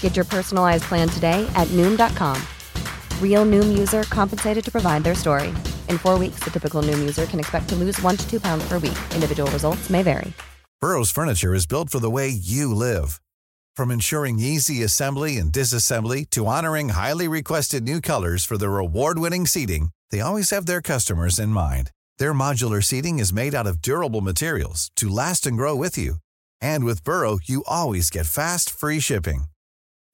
Get your personalized plan today at Noom.com. Real Noom user compensated to provide their story. In four weeks, the typical Noom user can expect to lose one to two pounds per week. Individual results may vary. Burrow's furniture is built for the way you live. From ensuring easy assembly and disassembly to honoring highly requested new colors for their award-winning seating, they always have their customers in mind. Their modular seating is made out of durable materials to last and grow with you. And with Burrow, you always get fast, free shipping.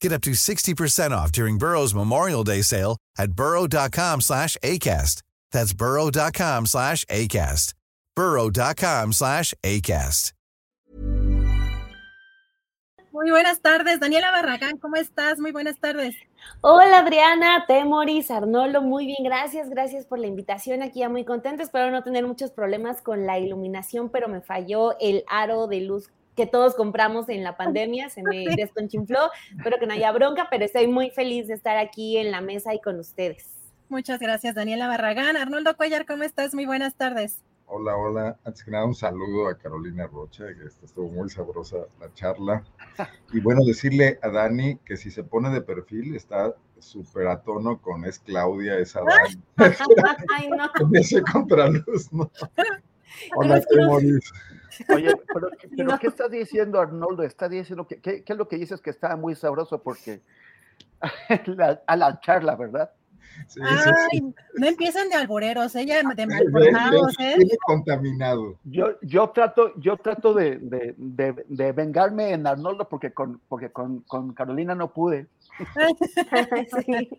Get up to 60% off during Burrow's Memorial Day sale at burrow.com slash ACAST. That's burrow.com slash ACAST. burrow.com slash ACAST. Muy buenas tardes, Daniela Barragán, ¿cómo estás? Muy buenas tardes. Hola Adriana, Temoris, Arnoldo, muy bien, gracias, gracias por la invitación aquí, ya muy contenta, espero no tener muchos problemas con la iluminación, pero me falló el aro de luz que todos compramos en la pandemia, se me desconchinfló, espero que no haya bronca, pero estoy muy feliz de estar aquí en la mesa y con ustedes. Muchas gracias, Daniela Barragán. Arnoldo Cuellar, ¿cómo estás? Muy buenas tardes. Hola, hola. Antes que nada, un saludo a Carolina Rocha, que estuvo muy sabrosa la charla. Y bueno, decirle a Dani que si se pone de perfil está súper a tono con es Claudia, es Dani. Ay, no. Ese contraluz, ¿no? Hola. Oye, pero, pero ¿qué está diciendo Arnoldo? Está diciendo que, ¿qué, ¿qué, es lo que dices que está muy sabroso? Porque la, a la charla, ¿verdad? Sí, Ay, sí, no empiecen de alboreros, ella de malformados, ¿eh? contaminado. Yo, yo trato, yo trato de, de, de, de, vengarme en Arnoldo porque con, porque con, con Carolina no pude. sí.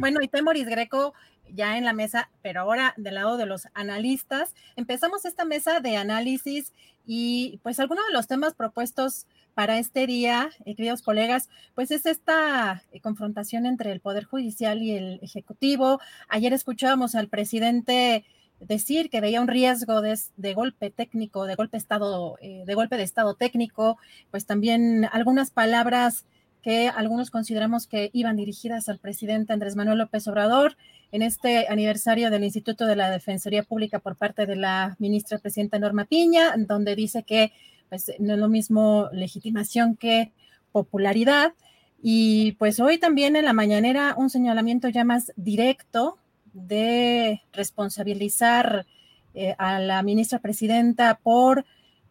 Bueno, y Temoris Greco ya en la mesa, pero ahora del lado de los analistas. Empezamos esta mesa de análisis y pues algunos de los temas propuestos para este día, eh, queridos colegas, pues es esta eh, confrontación entre el Poder Judicial y el Ejecutivo. Ayer escuchábamos al presidente decir que veía un riesgo de, golpe técnico, de golpe estado, eh, de golpe de estado técnico, pues también algunas palabras que algunos consideramos que iban dirigidas al presidente Andrés Manuel López Obrador en este aniversario del Instituto de la Defensoría Pública por parte de la ministra presidenta Norma Piña, donde dice que pues, no es lo mismo legitimación que popularidad. Y pues hoy también en la mañanera un señalamiento ya más directo de responsabilizar eh, a la ministra presidenta por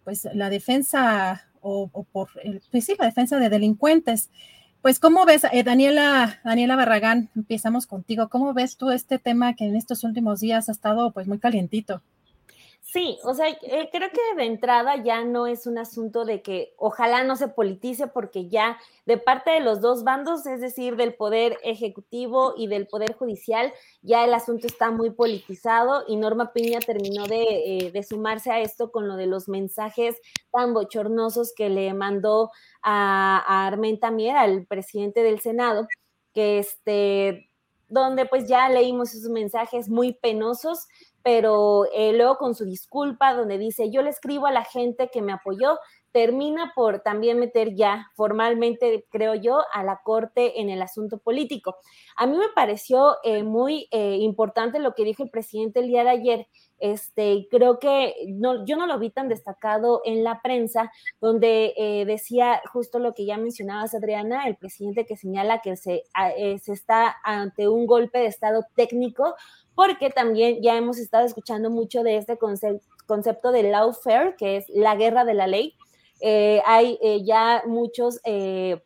pues la defensa o, por pues, sí, la defensa de delincuentes. Pues, ¿cómo ves, eh, Daniela, Daniela Barragán? Empezamos contigo. ¿Cómo ves tú este tema que en estos últimos días ha estado pues muy calientito? Sí, o sea, eh, creo que de entrada ya no es un asunto de que ojalá no se politice porque ya de parte de los dos bandos, es decir, del poder ejecutivo y del poder judicial, ya el asunto está muy politizado y Norma Piña terminó de, eh, de sumarse a esto con lo de los mensajes tan bochornosos que le mandó a, a Armenta Mier, al presidente del Senado, que este, donde pues ya leímos esos mensajes muy penosos pero eh, luego con su disculpa donde dice, yo le escribo a la gente que me apoyó, termina por también meter ya formalmente, creo yo, a la Corte en el asunto político. A mí me pareció eh, muy eh, importante lo que dijo el presidente el día de ayer. Este, creo que no, yo no lo vi tan destacado en la prensa, donde eh, decía justo lo que ya mencionabas, Adriana, el presidente que señala que se, eh, se está ante un golpe de Estado técnico, porque también ya hemos estado escuchando mucho de este concepto, concepto de lawfare, que es la guerra de la ley. Eh, hay eh, ya muchos eh,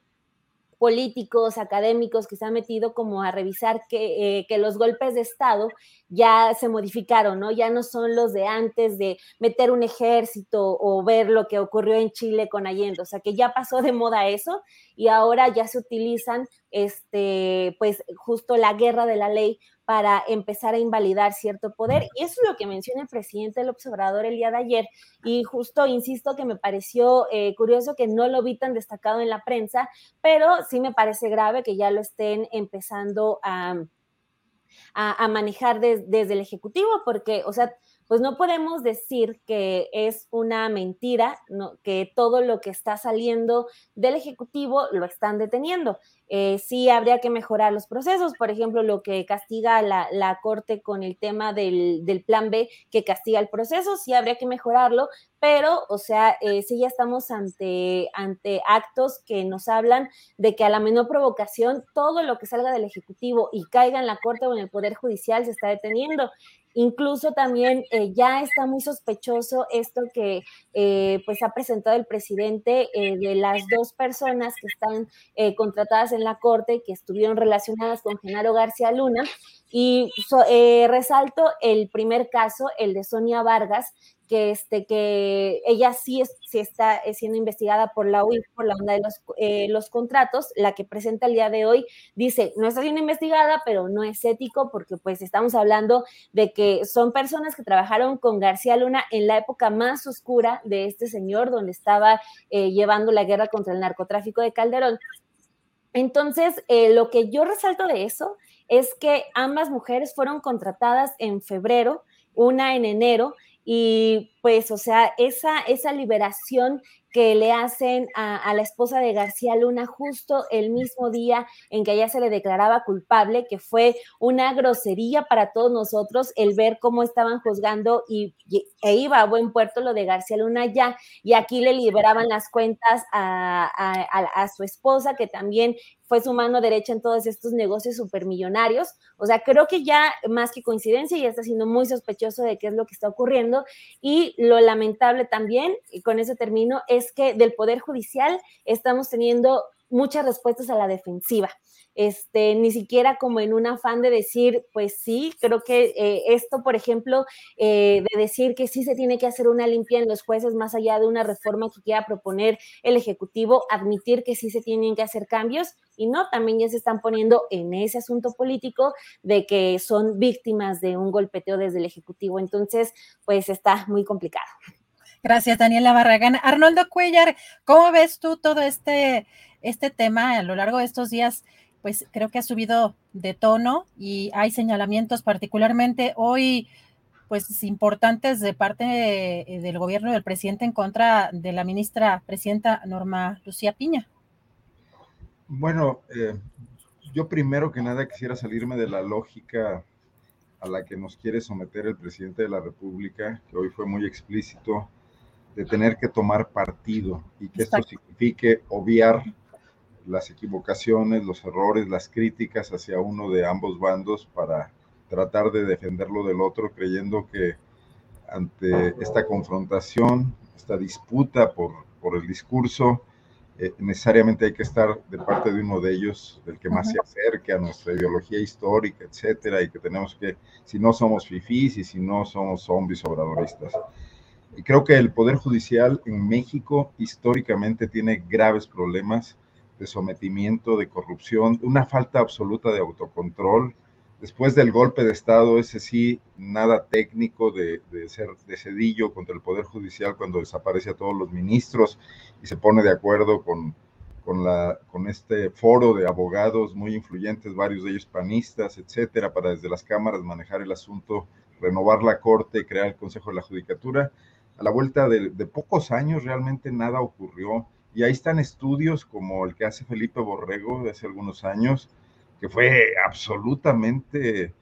políticos, académicos que se han metido como a revisar que, eh, que, los golpes de Estado ya se modificaron, ¿no? Ya no son los de antes de meter un ejército o ver lo que ocurrió en Chile con Allende, o sea que ya pasó de moda eso y ahora ya se utilizan, este, pues justo la guerra de la ley para empezar a invalidar cierto poder. Y eso es lo que menciona el presidente del observador el día de ayer. Y justo, insisto, que me pareció eh, curioso que no lo vi tan destacado en la prensa, pero sí me parece grave que ya lo estén empezando a, a, manejar desde el Ejecutivo, porque, o sea, pues no podemos decir que es una mentira, que todo lo que está saliendo del Ejecutivo lo están deteniendo. Eh, sí habría que mejorar los procesos, por ejemplo, lo que castiga la, la Corte con el tema del, del, plan B, que castiga el proceso, sí habría que mejorarlo, pero, o sea, eh, sí ya estamos ante, ante actos que nos hablan de que a la menor provocación todo lo que salga del Ejecutivo y caiga en la Corte o en el Poder Judicial se está deteniendo. Incluso también eh, ya está muy sospechoso esto que eh, pues ha presentado el presidente eh, de las dos personas que están contratadas en la corte que estuvieron relacionadas con Genaro García Luna. Y resalto el primer caso, el de Sonia Vargas, que, este, que ella sí, es, sí está siendo investigada por la UIF, por la onda de los, eh, los contratos, la que presenta el día de hoy, dice, no está siendo investigada, pero no es ético porque pues estamos hablando de que son personas que trabajaron con García Luna en la época más oscura de este señor, donde estaba eh, llevando la guerra contra el narcotráfico de Calderón. Entonces, eh, lo que yo resalto de eso es que ambas mujeres fueron contratadas en febrero, una en enero, y pues, o sea, esa, esa liberación que le hacen a, la esposa de García Luna justo el mismo día en que ella se le declaraba culpable, que fue una grosería para todos nosotros el ver cómo estaban juzgando y, e iba a buen puerto lo de García Luna ya, y aquí le liberaban las cuentas a, a su esposa, que también fue su mano derecha en todos estos negocios supermillonarios. O sea, creo que ya más que coincidencia, ya está siendo muy sospechoso de qué es lo que está ocurriendo. Y lo lamentable también, y con eso termino, es que del Poder Judicial estamos teniendo muchas respuestas a la defensiva este, ni siquiera como en un afán de decir, pues sí, creo que eh, esto, por ejemplo, eh, de decir que sí se tiene que hacer una limpia en los jueces más allá de una reforma que quiera proponer el Ejecutivo, admitir que sí se tienen que hacer cambios y no, también ya se están poniendo en ese asunto político de que son víctimas de un golpeteo desde el Ejecutivo. Entonces, pues está muy complicado. Gracias, Daniela Barragán. Arnoldo Cuellar, ¿cómo ves tú todo este, este tema a lo largo de estos días? pues creo que ha subido de tono y hay señalamientos particularmente hoy pues importantes de parte eh, del gobierno del presidente en contra de la ministra presidenta Norma Lucía Piña. Bueno, eh, yo primero que nada quisiera salirme de la lógica a la que nos quiere someter el presidente de la República, que hoy fue muy explícito, de tener que tomar partido y que esto signifique obviar las equivocaciones, los errores, las críticas hacia uno de ambos bandos para tratar de defenderlo del otro, creyendo que ante esta confrontación, esta disputa por, por el discurso, eh, necesariamente hay que estar de parte de uno de ellos, del que más se acerque a nuestra ideología histórica, etcétera, y que tenemos que, si no somos fifís y si no somos zombies obradoristas. Y creo que el Poder Judicial en México históricamente tiene graves problemas de sometimiento, de corrupción, una falta absoluta de autocontrol. Después del golpe de Estado, ese sí, nada técnico de, ser de cedillo contra el Poder Judicial cuando desaparece a todos los ministros y se pone de acuerdo con, con, la, con este foro de abogados muy influyentes, varios de ellos panistas, etcétera, para desde las cámaras manejar el asunto, renovar la Corte, crear el Consejo de la Judicatura. A la vuelta de, de pocos años realmente nada ocurrió y ahí están estudios como el que hace Felipe Borrego de hace algunos años, que fue absolutamente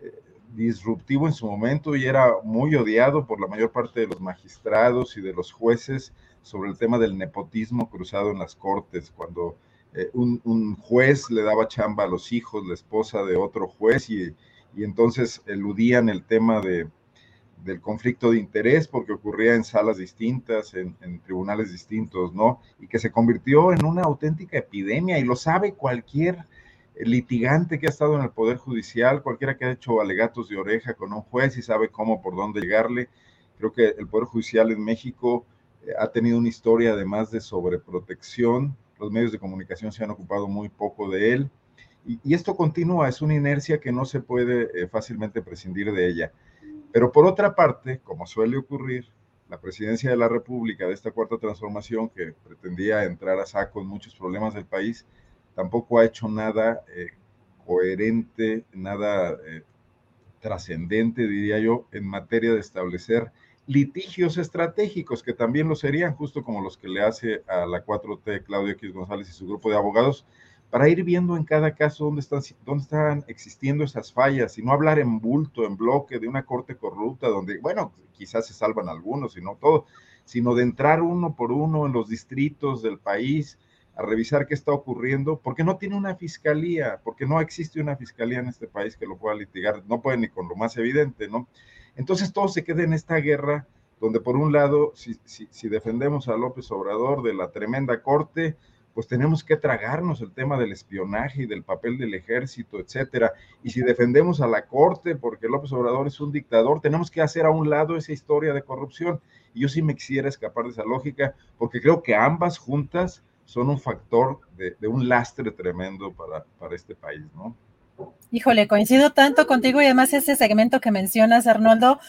eh, disruptivo en su momento y era muy odiado por la mayor parte de los magistrados y de los jueces sobre el tema del nepotismo cruzado en las cortes, cuando eh, un, juez le daba chamba a los hijos, la esposa de otro juez, y, y entonces eludían el tema de, del conflicto de interés porque ocurría en salas distintas, en, tribunales distintos, ¿no? Y que se convirtió en una auténtica epidemia y lo sabe cualquier litigante que ha estado en el Poder Judicial, cualquiera que ha hecho alegatos de oreja con un juez y sabe cómo, por dónde llegarle. Creo que el Poder Judicial en México eh, ha tenido una historia además de sobreprotección. Los medios de comunicación se han ocupado muy poco de él Y, esto continúa, es una inercia que no se puede eh, fácilmente prescindir de ella. Pero por otra parte, como suele ocurrir, la presidencia de la República de esta cuarta transformación, que pretendía entrar a saco en muchos problemas del país, tampoco ha hecho nada eh, coherente, nada eh, trascendente, diría yo, en materia de establecer litigios estratégicos, que también lo serían, justo como los que le hace a la 4T Claudio X González y su grupo de abogados, para ir viendo en cada caso dónde están, dónde están existiendo esas fallas y no hablar en bulto, en bloque de una corte corrupta, donde, bueno, quizás se salvan algunos y no todos, sino de entrar uno por uno en los distritos del país a revisar qué está ocurriendo, porque no tiene una fiscalía, porque no existe una fiscalía en este país que lo pueda litigar, no puede ni con lo más evidente, ¿no? Entonces todo se queda en esta guerra donde por un lado, si, si defendemos a López Obrador de la tremenda corte, pues tenemos que tragarnos el tema del espionaje y del papel del ejército, etcétera. Y si defendemos a la corte porque López Obrador es un dictador, tenemos que hacer a un lado esa historia de corrupción. Y yo sí me quisiera escapar de esa lógica porque creo que ambas juntas son un factor de, un lastre tremendo para, para este país, ¿no? Híjole, coincido tanto contigo y además ese segmento que mencionas, Arnoldo,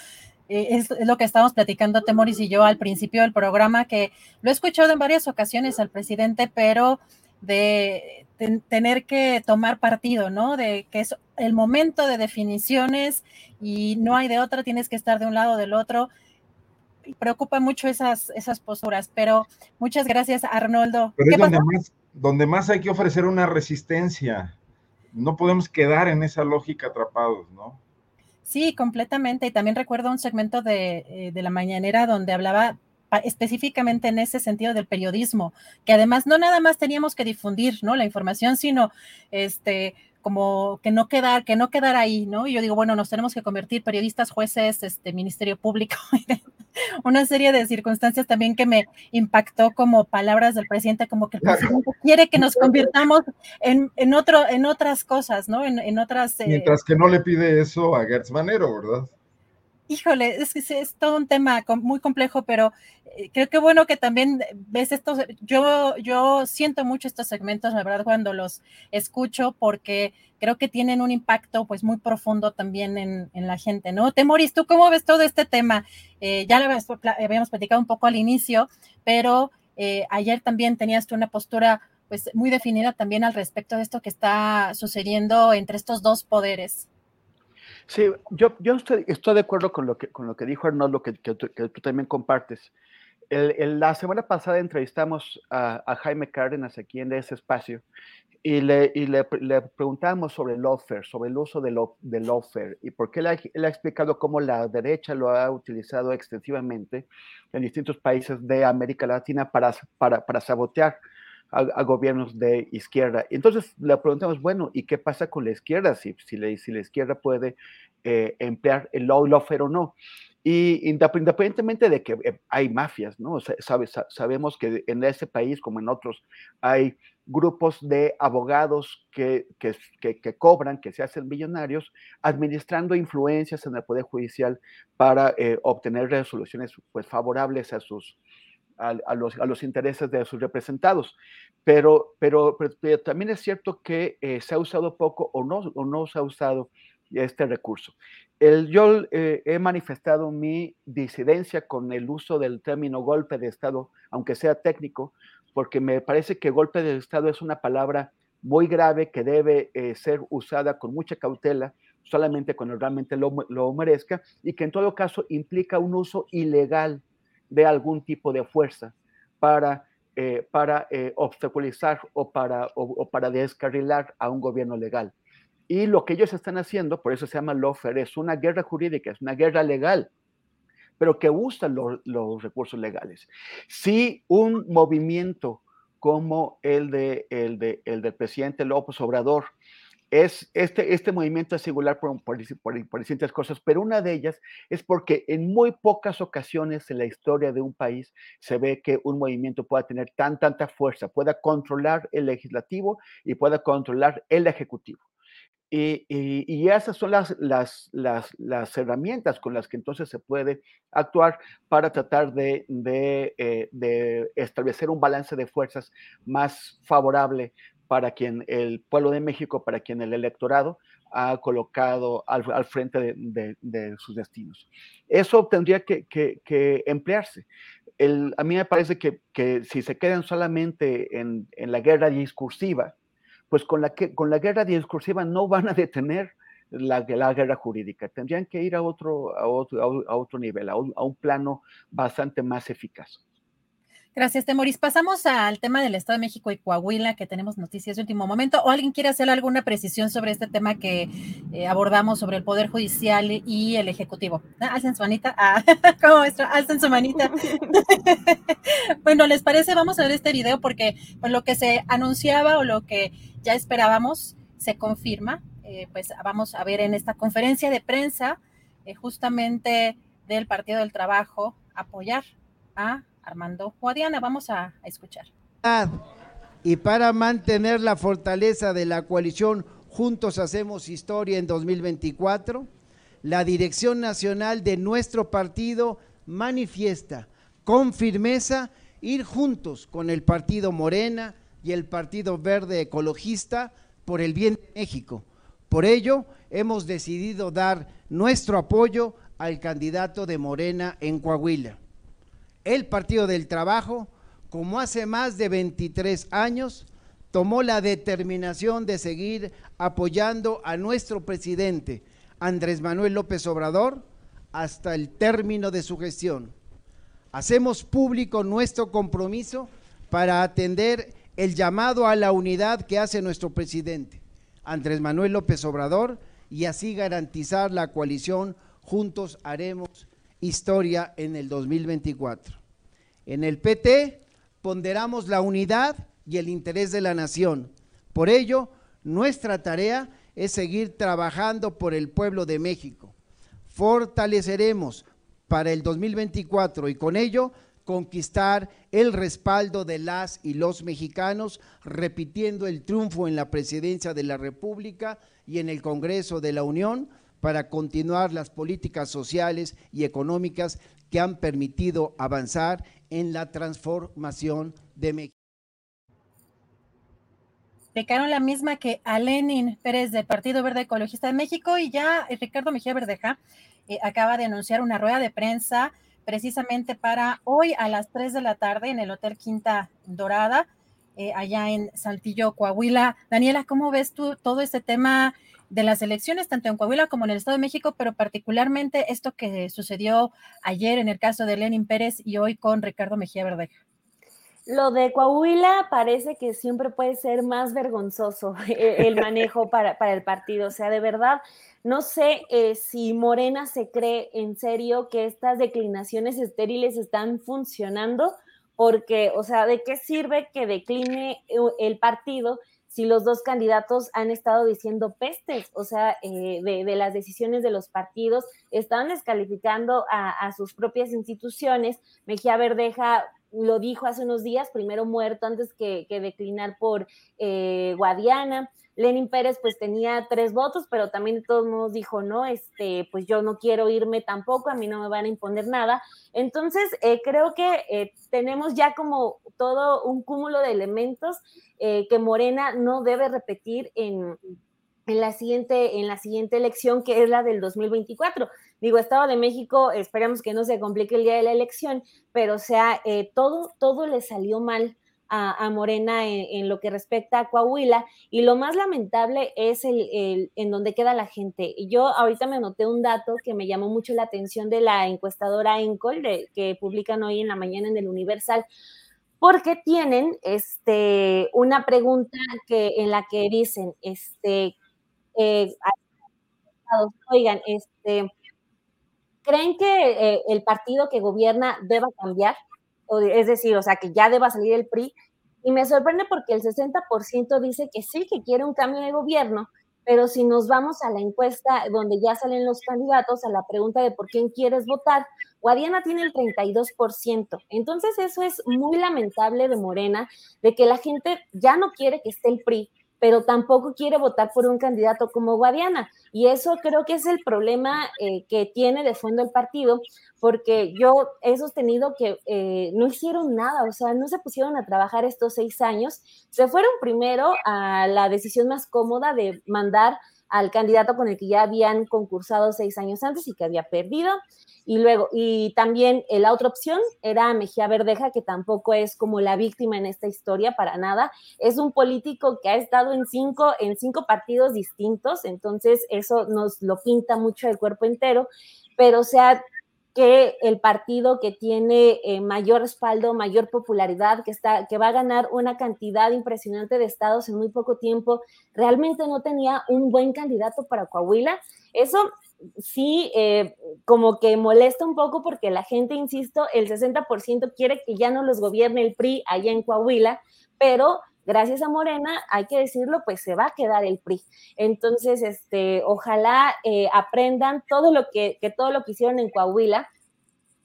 eh, es, lo que estábamos platicando Temoris y yo al principio del programa, que lo he escuchado en varias ocasiones al presidente, pero de, tener que tomar partido, ¿no? De que es el momento de definiciones y no hay de otra, tienes que estar de un lado o del otro. Preocupa mucho esas, esas posturas, pero muchas gracias, Arnoldo. Pero es donde más, donde más hay que ofrecer una resistencia. No podemos quedar en esa lógica atrapados, ¿no? Sí, completamente. Y también recuerdo un segmento de, eh, de la mañanera donde hablaba específicamente en ese sentido del periodismo, que además no nada más teníamos que difundir, ¿no? La información, sino este como que no quedar, que no quedar ahí, ¿no? Y yo digo, bueno, nos tenemos que convertir periodistas, jueces, este Ministerio Público, una serie de circunstancias también que me impactó como palabras del presidente, como que el presidente quiere que nos convirtamos en, en otro, en otras cosas, ¿no? En, otras. Eh, Mientras que no le pide eso a Gertz Manero, ¿verdad? Híjole, es que es, todo un tema muy complejo, pero eh, creo que bueno que también ves estos, yo, yo siento mucho estos segmentos, la verdad, cuando los escucho, porque creo que tienen un impacto pues muy profundo también en, la gente, ¿no? Temoris, ¿tú cómo ves todo este tema? Eh, ya lo habíamos platicado un poco al inicio, pero eh, ayer también tenías una postura pues muy definida también al respecto de esto que está sucediendo entre estos dos poderes. Sí, yo, yo estoy, estoy, de acuerdo con lo que, con lo que dijo Arnoldo, que, que, que tú también compartes. El, la semana pasada entrevistamos a, Jaime Cárdenas aquí en ese espacio y le, y le, le preguntamos sobre el lawfare, sobre el uso del, del lawfare y porque él ha, él ha explicado cómo la derecha lo ha utilizado extensivamente en distintos países de América Latina para, para, para sabotear a, gobiernos de izquierda. Entonces le preguntamos, bueno, ¿y qué pasa con la izquierda? Si, si, la, si la izquierda puede eh, emplear el law lawfare o no. Y independientemente de que eh, hay mafias, ¿no? sabemos que en ese país, como en otros, hay grupos de abogados que, que, que, cobran, que se hacen millonarios, administrando influencias en el Poder Judicial para eh, obtener resoluciones pues, favorables a sus, a, los, a, los, intereses de sus representados. Pero, pero, también es cierto que eh, se ha usado poco o no, o no se ha usado este recurso. Yo eh, he manifestado mi disidencia con el uso del término golpe de Estado, aunque sea técnico, porque me parece que golpe de Estado es una palabra muy grave que debe eh, ser usada con mucha cautela, solamente cuando realmente lo, lo merezca, y que en todo caso implica un uso ilegal de algún tipo de fuerza para, eh, para eh, obstaculizar o para, o, para descarrilar a un gobierno legal. Y lo que ellos están haciendo, por eso se llama lawfare, es una guerra jurídica, es una guerra legal, pero que usa los recursos legales. Si un movimiento como el, de, el, de, el del presidente López Obrador es, este, este movimiento es singular por, por, distintas cosas, pero una de ellas es porque en muy pocas ocasiones en la historia de un país se ve que un movimiento pueda tener tan, tanta fuerza, pueda controlar el legislativo y pueda controlar el ejecutivo. Y, esas son las, herramientas con las que entonces se puede actuar para tratar de, eh, de establecer un balance de fuerzas más favorable para quien el pueblo de México, para quien el electorado ha colocado al, frente de, sus destinos. Eso tendría que, emplearse. a mí me parece que, si se quedan solamente en, la guerra discursiva, pues con la, con la guerra discursiva no van a detener la, guerra jurídica. Tendrían que ir a otro, a otro, a otro nivel, a un plano bastante más eficaz. Gracias, Temoris. Pasamos al tema del Estado de México y Coahuila, que tenemos noticias de último momento. ¿O alguien quiere hacer alguna precisión sobre este tema que eh, abordamos sobre el Poder Judicial y el Ejecutivo? Ah, alcen su manita. Ah, ¿Cómo es? Alcen su manita. bueno, ¿les parece? Vamos a ver este video porque pues, lo que se anunciaba o lo que ya esperábamos se confirma. Eh, pues vamos a ver en esta conferencia de prensa eh, justamente del Partido del Trabajo apoyar a Armando Guadiana. Vamos a, escuchar. Y para mantener la fortaleza de la coalición Juntos Hacemos Historia en 2024, la dirección nacional de nuestro partido manifiesta con firmeza ir juntos con el partido Morena y el Partido Verde Ecologista por el bien de México. Por ello, hemos decidido dar nuestro apoyo al candidato de Morena en Coahuila el Partido del Trabajo, como hace más de 23 años, tomó la determinación de seguir apoyando a nuestro presidente Andrés Manuel López Obrador hasta el término de su gestión. Hacemos público nuestro compromiso para atender el llamado a la unidad que hace nuestro presidente Andrés Manuel López Obrador y así garantizar la coalición Juntos Haremos historia en el 2024. En el PT ponderamos la unidad y el interés de la nación. Por ello, nuestra tarea es seguir trabajando por el pueblo de México. Fortaleceremos para el 2024 y con ello conquistar el respaldo de las y los mexicanos, repitiendo el triunfo en la presidencia de la República y en el Congreso de la Unión para continuar las políticas sociales y económicas que han permitido avanzar en la transformación de México. Pecaron la misma que a Lenin Pérez del Partido Verde Ecologista de México y ya eh, Ricardo Mejía Verdeja eh, acaba de anunciar una rueda de prensa precisamente para hoy a las 3 de la tarde en el Hotel Quinta Dorada, eh, allá en Saltillo, Coahuila. Daniela, ¿cómo ves tú todo este tema? de las elecciones, tanto en Coahuila como en el Estado de México, pero particularmente esto que sucedió ayer en el caso de Lenin Pérez y hoy con Ricardo Mejía Verdeja. Lo de Coahuila parece que siempre puede ser más vergonzoso e-, el manejo para, el partido. O sea, de verdad, no sé eh, si Morena se cree en serio que estas declinaciones estériles están funcionando, porque, o sea, ¿de qué sirve que decline el partido si los dos candidatos han estado diciendo pestes, o sea, eh, de, las decisiones de los partidos, están descalificando a, sus propias instituciones. Mejía Verdeja lo dijo hace unos días, primero muerto antes que, declinar por eh, Guadiana. Lenin Pérez pues tenía tres votos, pero también de todos modos dijo, no, este, pues yo no quiero irme tampoco, a mí no me van a imponer nada. Entonces, eh, creo que eh, tenemos ya como todo un cúmulo de elementos eh, que Morena no debe repetir en, en, la siguiente, en la siguiente elección, que es la del 2024. Digo, Estado de México, esperamos que no se complique el día de la elección, pero o sea, todo, todo le salió mal a, Morena en, lo que respecta a Coahuila y lo más lamentable es el, en donde queda la gente. Yo ahorita me anoté un dato que me llamó mucho la atención de la encuestadora Encol de, que publican hoy en la mañana en el Universal porque tienen este, una pregunta que, en la que dicen, este, eh, oigan, este, ¿creen que eh, el partido que gobierna deba cambiar? Es decir, o sea, que ya deba salir el PRI. Y me sorprende porque el 60% dice que sí, que quiere un cambio de gobierno, pero si nos vamos a la encuesta donde ya salen los candidatos, a la pregunta de por quién quieres votar, Guadiana tiene el 32%. Entonces eso es muy lamentable de Morena, de que la gente ya no quiere que esté el PRI, pero tampoco quiere votar por un candidato como Guadiana. Y eso creo que es el problema eh, que tiene de fondo el partido, porque yo he sostenido que eh, no hicieron nada, o sea, no se pusieron a trabajar estos seis años, se fueron primero a la decisión más cómoda de mandar al candidato con el que ya habían concursado seis años antes y que había perdido. Y luego, y también eh, la otra opción era Mejía Verdeja, que tampoco es como la víctima en esta historia para nada. Es un político que ha estado en cinco, en cinco partidos distintos, entonces eso nos lo pinta mucho el cuerpo entero, pero o sea, que el partido que tiene eh, mayor respaldo, mayor popularidad, que, está, que va a ganar una cantidad impresionante de estados en muy poco tiempo, realmente no tenía un buen candidato para Coahuila. Eso sí, eh, como que molesta un poco porque la gente, insisto, el 60% quiere que ya no los gobierne el PRI allá en Coahuila, pero gracias a Morena, hay que decirlo, pues se va a quedar el PRI. Entonces, este, ojalá eh, aprendan todo lo que, que todo lo que hicieron en Coahuila,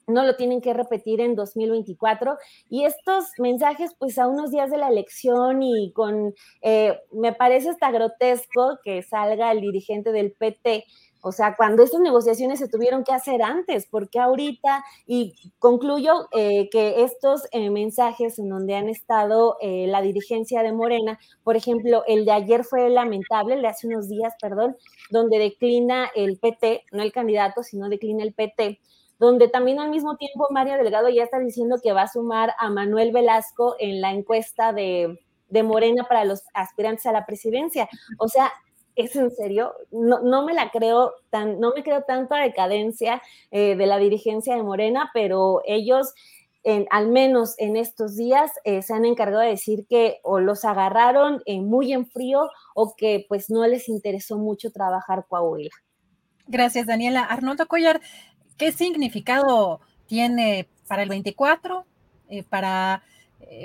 no lo tienen que repetir en 2024. Y estos mensajes, pues a unos días de la elección y con, eh, me parece hasta grotesco que salga el dirigente del PT o sea, cuando estas negociaciones se tuvieron que hacer antes, porque ahorita, y concluyo eh, que estos eh, mensajes en donde han estado eh, la dirigencia de Morena, por ejemplo, el de ayer fue lamentable, el de hace unos días, perdón, donde declina el PT, no el candidato, sino declina el PT donde también al mismo tiempo Mario Delgado ya está diciendo que va a sumar a Manuel Velasco en la encuesta de, de Morena para los aspirantes a la presidencia. O sea, ¿es en serio? No, no, me la creo tan, no me creo tanta decadencia eh, de la dirigencia de Morena, pero ellos, en, al menos en estos días, eh, se han encargado de decir que o los agarraron eh, muy en frío o que pues no les interesó mucho trabajar Coahuila. Gracias, Daniela. Arnoldo Collar, ¿qué significado tiene para el 24, para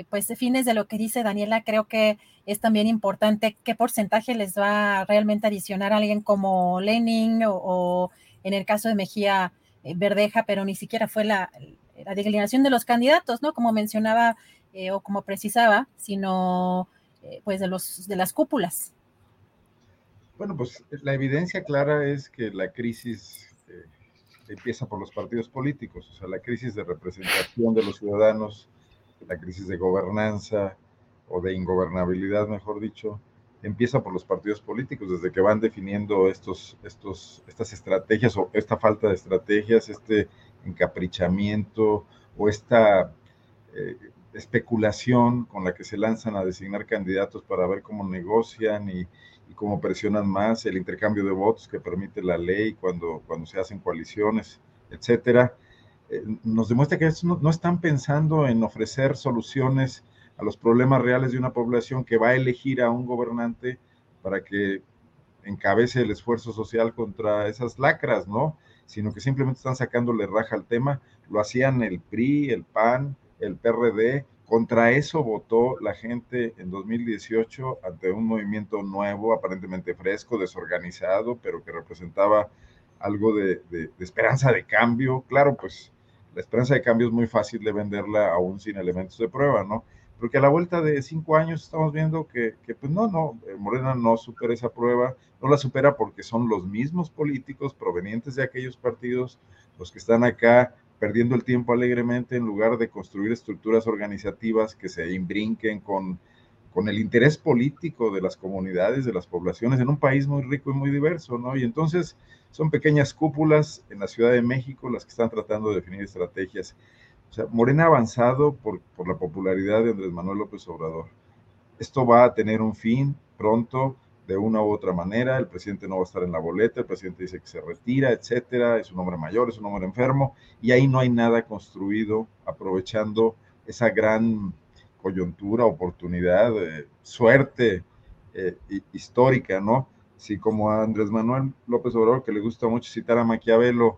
pues fines de lo que dice Daniela? Creo que es también importante qué porcentaje les va realmente a adicionar a alguien como Lenin o, en el caso de Mejía eh, Verdeja, pero ni siquiera fue la, declinación de los candidatos, ¿no? Como mencionaba eh, o como precisaba, sino eh, pues de, los, de las cúpulas. Bueno, pues la evidencia clara es que la crisis empieza por los partidos políticos, o sea, la crisis de representación de los ciudadanos, la crisis de gobernanza, o de ingobernabilidad, mejor dicho, empieza por los partidos políticos, desde que van definiendo estos, estos, estas estrategias o esta falta de estrategias, este encaprichamiento o esta eh, especulación con la que se lanzan a designar candidatos para ver cómo negocian y, cómo presionan más el intercambio de votos que permite la ley cuando, cuando se hacen coaliciones, etcétera, eh, nos demuestra que no, no están pensando en ofrecer soluciones a los problemas reales de una población que va a elegir a un gobernante para que encabece el esfuerzo social contra esas lacras, ¿no? Sino que simplemente están sacándole raja al tema. Lo hacían el PRI, el PAN, el PRD. Contra eso votó la gente en 2018 ante un movimiento nuevo, aparentemente fresco, desorganizado, pero que representaba algo de, de esperanza de cambio. Claro, pues la esperanza de cambio es muy fácil de venderla aún sin elementos de prueba, ¿no? porque a la vuelta de cinco años estamos viendo que, pues no, no, eh, Morena no supera esa prueba, no la supera porque son los mismos políticos provenientes de aquellos partidos los que están acá perdiendo el tiempo alegremente en lugar de construir estructuras organizativas que se imbrinquen con, con el interés político de las comunidades, de las poblaciones, en un país muy rico y muy diverso, ¿no? Y entonces son pequeñas cúpulas en la Ciudad de México las que están tratando de definir estrategias. O sea, Morena ha avanzado por, por la popularidad de Andrés Manuel López Obrador. Esto va a tener un fin pronto, de una u otra manera. El presidente no va a estar en la boleta, el presidente dice que se retira, etcétera. Es un hombre mayor, es un hombre enfermo, y ahí no hay nada construido aprovechando esa gran coyuntura, oportunidad, eh, suerte eh, histórica, ¿no? Sí, como Andrés Manuel López Obrador, que le gusta mucho citar a Maquiavelo,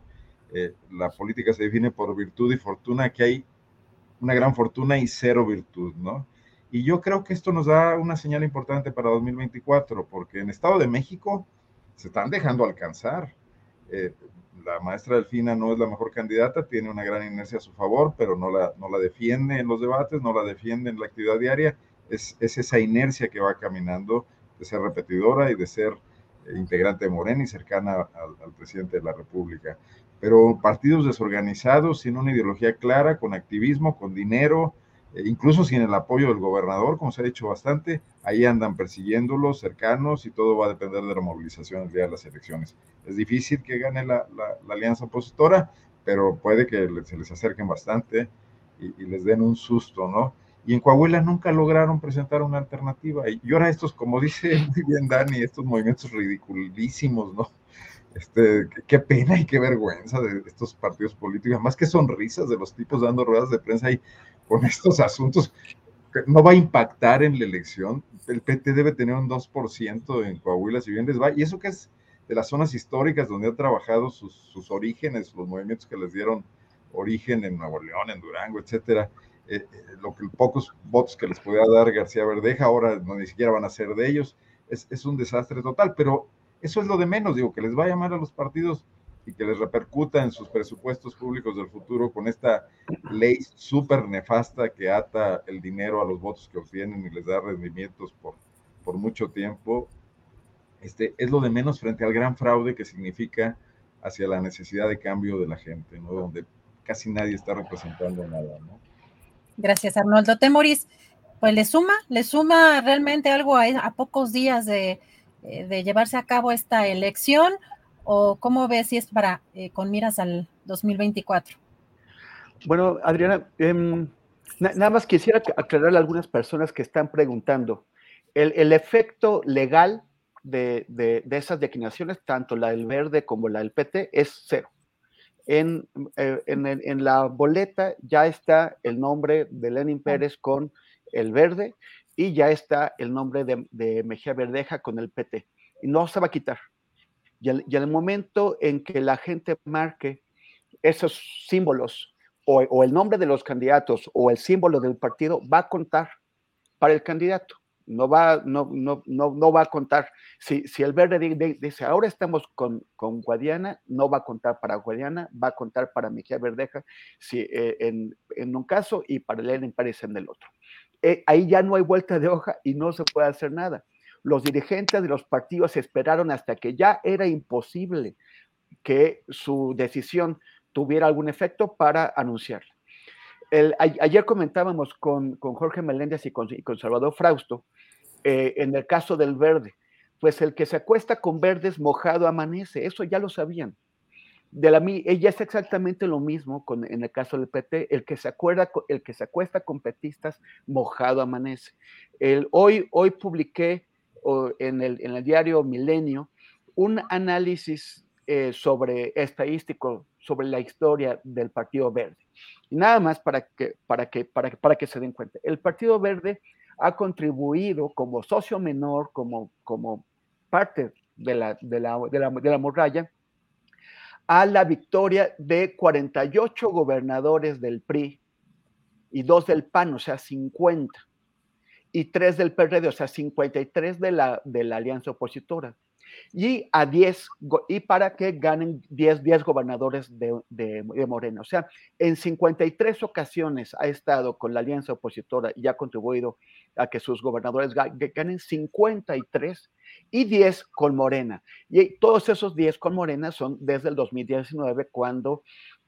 eh, la política se define por virtud y fortuna, que hay una gran fortuna y cero virtud, ¿no? Y yo creo que esto nos da una señal importante para 2024, porque en Estado de México se están dejando alcanzar. La maestra Delfina no es la mejor candidata, tiene una gran inercia a su favor, pero no la, no la defiende en los debates, no la defiende en la actividad diaria. Es, es esa inercia que va caminando de ser repetidora y de ser eh, integrante de Morena y cercana al, presidente de la República. Pero partidos desorganizados, sin una ideología clara, con activismo, con dinero, incluso sin el apoyo del gobernador, como se ha dicho bastante, ahí andan persiguiéndolos, cercanos, y todo va a depender de la movilización el día de las elecciones. Es difícil que gane la, alianza opositora, pero puede que se les acerquen bastante y, les den un susto, ¿no? Y en Coahuila nunca lograron presentar una alternativa. Y ahora estos, como dice muy bien Dani, estos movimientos ridiculísimos, ¿no? Este, qué, pena y qué vergüenza de estos partidos políticos, más que sonrisas de los tipos dando ruedas de prensa ahí con estos asuntos, no va a impactar en la elección. El PT debe tener un 2% en Coahuila, si bien les va, y eso que es de las zonas históricas donde ha trabajado sus, sus orígenes, los movimientos que les dieron origen en Nuevo León, en Durango, etcétera. Eh, eh, lo que pocos votos que les podía dar García Verdeja ahora no ni siquiera van a ser de ellos. Es, es, un desastre total, pero eso es lo de menos, digo, que les va a llamar a los partidos y que les repercuta en sus presupuestos públicos del futuro con esta ley súper nefasta que ata el dinero a los votos que obtienen y les da rendimientos por, por mucho tiempo, este, es lo de menos frente al gran fraude que significa hacia la necesidad de cambio de la gente, ¿no? Donde casi nadie está representando nada, ¿no? Gracias, Arnoldo. Temoris, pues le suma, le suma realmente algo a, pocos días de, eh, de, llevarse a cabo esta elección, o cómo ves si es para eh, con miras al 2024. Bueno, Adriana, em, nada más quisiera aclarar a algunas personas que están preguntando. El, efecto legal de, de, esas declinaciones, tanto la del verde como la del PT, es cero. Eh, en, la boleta ya está el nombre de Lenin Pérez con el verde y ya está el nombre de, Mejía Verdeja con el PT. Y no se va a quitar. Y, en el momento en que la gente marque esos símbolos o, el nombre de los candidatos o el símbolo del partido, va a contar para el candidato no va, no, no, no, va a contar. Si, si el verde dice, ahora estamos con, con, Guadiana, no va a contar para Guadiana, va a contar para Mejía Verdeja si, eh, en, en, un caso y para Lenin Pérez en el otro. Eh, ahí ya no hay vuelta de hoja y no se puede hacer nada. Los dirigentes de los partidos esperaron hasta que ya era imposible que su decisión tuviera algún efecto para anunciarla ayer comentábamos con, Jorge Meléndez y con, Salvador Frausto eh, en el caso del verde, pues el que se acuesta con verdes mojado amanece, eso ya lo sabían. Ella es exactamente lo mismo con, en el caso del PT, el que se acuerda, el que se acuesta con petistas mojado amanece. El, hoy, hoy publiqué en, el, en el diario Milenio un análisis eh, sobre estadístico sobre la historia del Partido Verde. Y nada más para que, para, que, para, para que se den cuenta. El Partido Verde ha contribuido como socio menor, como, como parte de la, de, la, de, la, de la morralla, a la victoria de 48 gobernadores del PRI y dos del PAN, o sea, 50, y tres del PRD, o sea, 53 de la, de la alianza opositora y a 10, y para que ganen 10, 10 gobernadores de, de, Morena. O sea, en 53 ocasiones ha estado con la alianza opositora y ha contribuido a que sus gobernadores ganen 53 y 10 con Morena. Y todos esos 10 con Morena son desde el 2019 cuando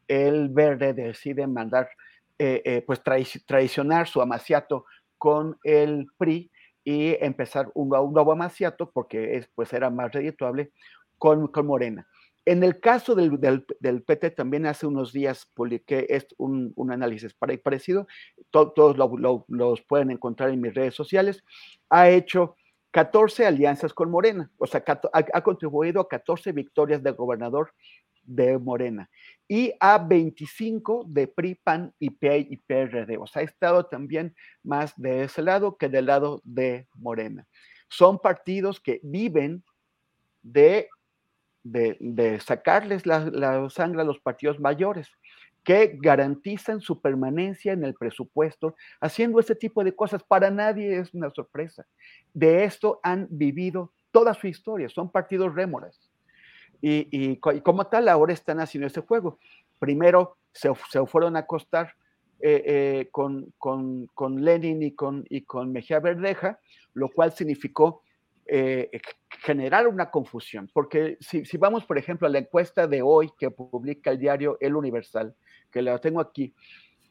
el verde decide mandar, eh, eh, pues traicionar su amaciato con el PRI y empezar un, un nuevo amaciato, porque es, pues era más redituable, con, con Morena. En el caso del, del, del, PT, también hace unos días publiqué un, un análisis parecido, todos lo, los pueden encontrar en mis redes sociales, ha hecho 14 alianzas con Morena, o sea, ha, ha contribuido a 14 victorias de gobernador de Morena y a 25 de PRI, PAN y y PRD. O sea, ha estado también más de ese lado que del lado de Morena. Son partidos que viven de, de, sacarles la, la sangre a los partidos mayores que garantizan su permanencia en el presupuesto, haciendo este tipo de cosas. Para nadie es una sorpresa. De esto han vivido toda su historia, son partidos rémoras. Y, como tal, ahora están haciendo este juego. Primero se, fueron a acostar eh, eh, con, Lenin y con, y con Mejía Verdeja, lo cual significó eh, generar una confusión, porque si, vamos, por ejemplo, a la encuesta de hoy que publica el diario El Universal, que la tengo aquí,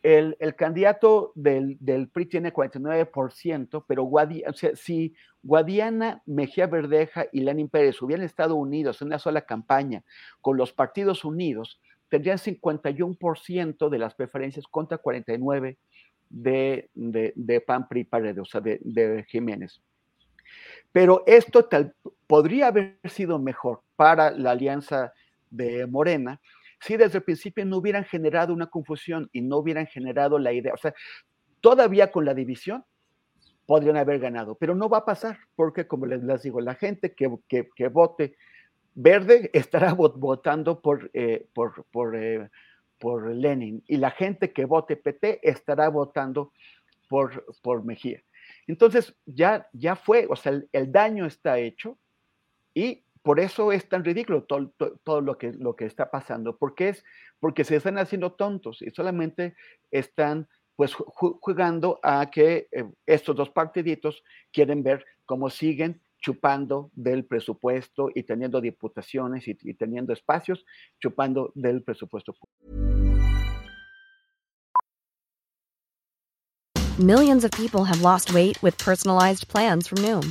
el, candidato del, PRI tiene 49%, pero si Guadiana, Mejía Verdeja y Lenin Pérez hubieran estado unidos en una sola campaña con los partidos unidos, tendrían 51% de las preferencias contra 49% de, de, PAN, PRI, Paredes, o sea, de Jiménez. Pero esto tal, podría haber sido mejor para la alianza de Morena si desde el principio no hubieran generado una confusión y no hubieran generado la idea. O sea, todavía con la división podrían haber ganado, pero no va a pasar, porque como les, digo, la gente que, que, vote verde estará votando por, eh, por, por, eh, por, Lenin y la gente que vote PT estará votando por, por Mejía. Entonces ya, ya fue, o sea, el, daño está hecho y por eso es tan ridículo todo, todo, lo, que, lo que está pasando, porque es porque se están haciendo tontos y solamente están pues jugando a que eh, estos dos partiditos quieren ver cómo siguen chupando del presupuesto y teniendo diputaciones y, y teniendo espacios, chupando del presupuesto. Millions of people have lost weight with personalized plans from Noom,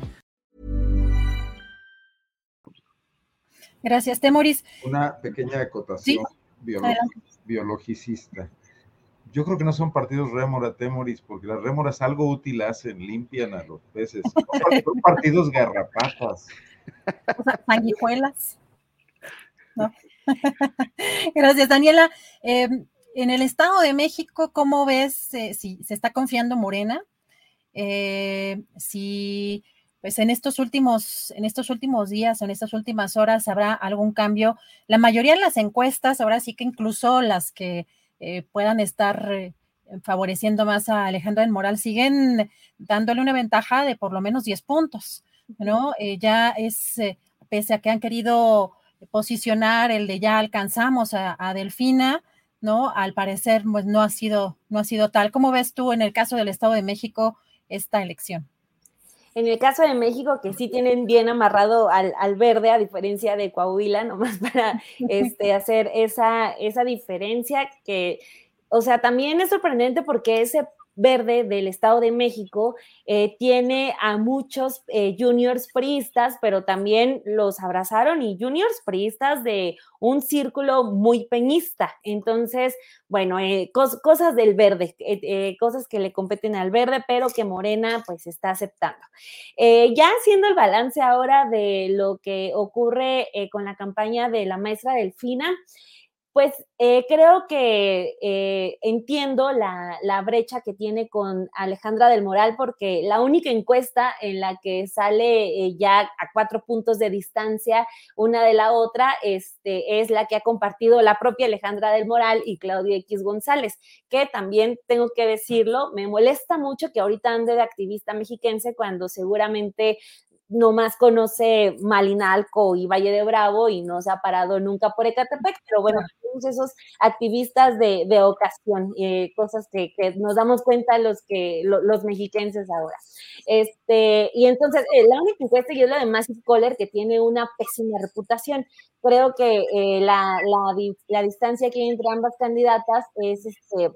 Gracias, Temoris. Una pequeña acotación biologicista. Yo creo que no son partidos rémora, Temoris, porque las rémoras algo útil hacen, limpian a los peces. Son partidos garrapatas. O sea, sanguijuelas. Gracias, Daniela. Em, en el Estado de México, ¿cómo ves eh, si se está confiando Morena? Eh, si pues en estos últimos, en estos últimos días, en estas últimas horas, habrá algún cambio. La mayoría de las encuestas, ahora sí que incluso las que eh, puedan estar eh, favoreciendo más a Alejandra del Moral, siguen dándole una ventaja de por lo menos 10 puntos, ¿no? Eh, ya es, pese a que han querido posicionar el de ya alcanzamos a, a, Delfina, ¿no? Al parecer, pues no ha sido, no ha sido tal. ¿Cómo ves tú en el caso del Estado de México esta elección? En el caso de México, que sí tienen bien amarrado al, al verde, a diferencia de Coahuila, nomás para este, hacer esa, esa diferencia que, o sea, también es sorprendente porque ese Verde del Estado de México eh, tiene a muchos eh, juniors priistas, pero también los abrazaron y juniors priistas de un círculo muy peñista. Entonces, bueno, eh, cosas del verde, cosas que le competen al verde, pero que Morena pues está aceptando. ya haciendo el balance ahora de lo que ocurre con la campaña de la maestra Delfina, pues eh, creo que eh, entiendo la, brecha que tiene con Alejandra del Moral, porque la única encuesta en la que sale eh, ya a cuatro puntos de distancia una de la otra este, es la que ha compartido la propia Alejandra del Moral y Claudia X González, que también tengo que decirlo, me molesta mucho que ahorita ande de activista mexiquense cuando seguramente nomás conoce Malinalco y Valle de Bravo y no se ha parado nunca por Ecatepec, pero bueno, todos esos activistas de, ocasión, eh, cosas que, nos damos cuenta los que los mexiquenses ahora. Este, y entonces, eh, la única encuesta y es la de Massive Caller, que tiene una pésima reputación. Creo que eh, la, la, distancia que hay entre ambas candidatas es este,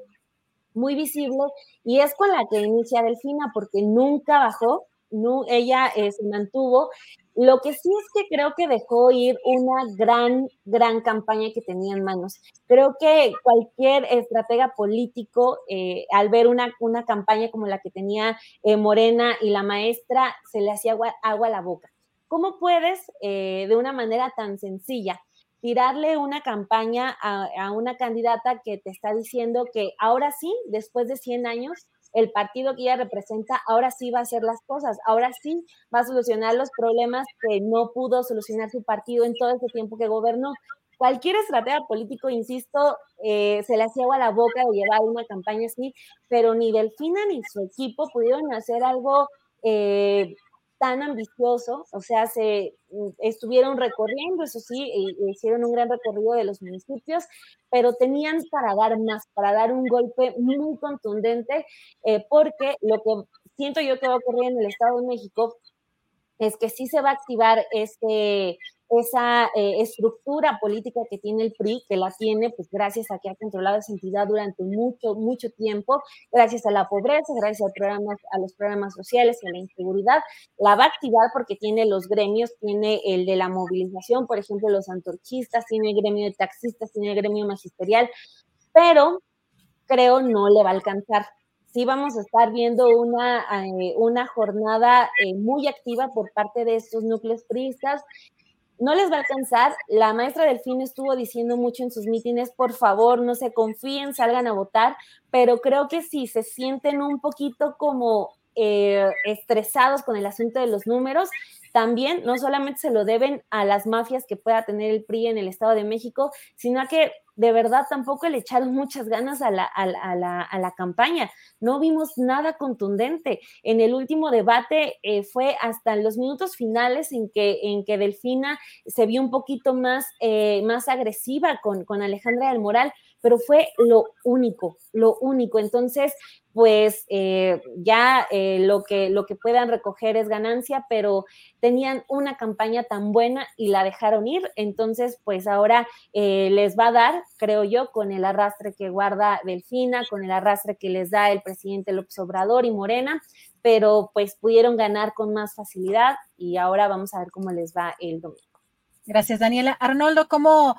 muy visible y es con la que inicia Delfina, porque nunca bajó no, ella eh, se mantuvo Lo que sí es que creo que dejó ir una gran, gran campaña que tenía en manos. Creo que cualquier estratega político, eh, al ver una, una campaña como la que tenía eh, Morena y la maestra, se le hacía agua, a la boca. ¿Cómo puedes, eh, de una manera tan sencilla, tirarle una campaña a, a, una candidata que te está diciendo que ahora sí, después de 100 años, el partido que ella representa ahora sí va a hacer las cosas, ahora sí va a solucionar los problemas que no pudo solucionar su partido en todo ese tiempo que gobernó. Cualquier estratega político, insisto, eh, se le hacía agua la boca de llevar una campaña así, pero ni Delfina ni su equipo pudieron hacer algo eh, tan ambicioso, o sea, se mm, estuvieron recorriendo, eso sí, e, hicieron un gran recorrido de los municipios, pero tenían para dar más, para dar un golpe muy contundente, eh, porque lo que siento yo que va a ocurrir en el Estado de México es que sí se va a activar este, esa eh, estructura política que tiene el PRI, que la tiene pues gracias a que ha controlado esa entidad durante mucho, mucho tiempo, gracias a la pobreza, gracias a, programas, a los programas sociales y a la inseguridad, la va a activar porque tiene los gremios, tiene el de la movilización, por ejemplo, los antorchistas, tiene el gremio de taxistas, tiene el gremio magisterial, pero creo no le va a alcanzar. Sí vamos a estar viendo una, eh, una jornada eh, muy activa por parte de estos núcleos priistas no les va a alcanzar. La maestra Delfín estuvo diciendo mucho en sus mítines, por favor, no se confíen, salgan a votar, pero creo que si se sienten un poquito como eh, estresados con el asunto de los números, también no solamente se lo deben a las mafias que pueda tener el PRI en el Estado de México, sino a que de verdad tampoco le echaron muchas ganas a la, a, la, a la, campaña. No vimos nada contundente. En el último debate eh, fue hasta los minutos finales en que, en que Delfina se vio un poquito más, eh, más agresiva con, con Alejandra del Moral, pero fue lo único, lo único. Entonces, pues eh, ya eh, lo, que, lo que puedan recoger es ganancia, pero tenían una campaña tan buena y la dejaron ir, entonces pues ahora eh, les va a dar, creo yo, con el arrastre que guarda Delfina, con el arrastre que les da el presidente López Obrador y Morena, pero pues pudieron ganar con más facilidad y ahora vamos a ver cómo les va el domingo. Gracias, Daniela. Arnoldo, ¿cómo,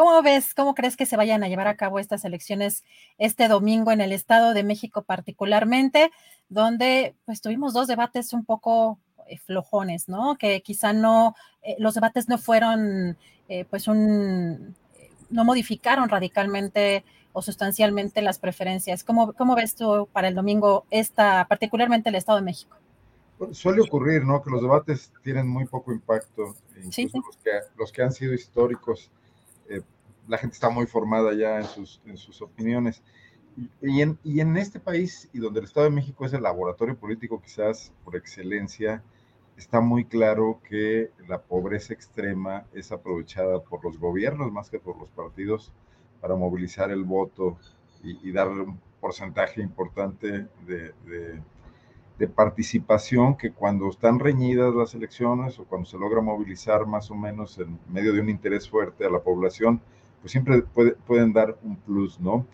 ¿Cómo ves, cómo crees que se vayan a llevar a cabo estas elecciones este domingo en el Estado de México particularmente, donde pues tuvimos dos debates un poco eh, flojones, ¿no? Que quizá no, eh, los debates no fueron eh, pues un, no modificaron radicalmente o sustancialmente las preferencias. ¿Cómo, ¿Cómo ves tú para el domingo esta, particularmente el Estado de México? suele ocurrir, ¿no? Que los debates tienen muy poco impacto, incluso Los, que, los que han sido históricos la gente está muy formada ya en sus, en sus opiniones. Y en, y en este país, y donde el Estado de México es el laboratorio político quizás por excelencia, está muy claro que la pobreza extrema es aprovechada por los gobiernos más que por los partidos para movilizar el voto y, y dar un porcentaje importante de, de, de, participación que cuando están reñidas las elecciones o cuando se logra movilizar más o menos en medio de un interés fuerte a la población, pues siempre puede, pueden dar un plus, ¿no?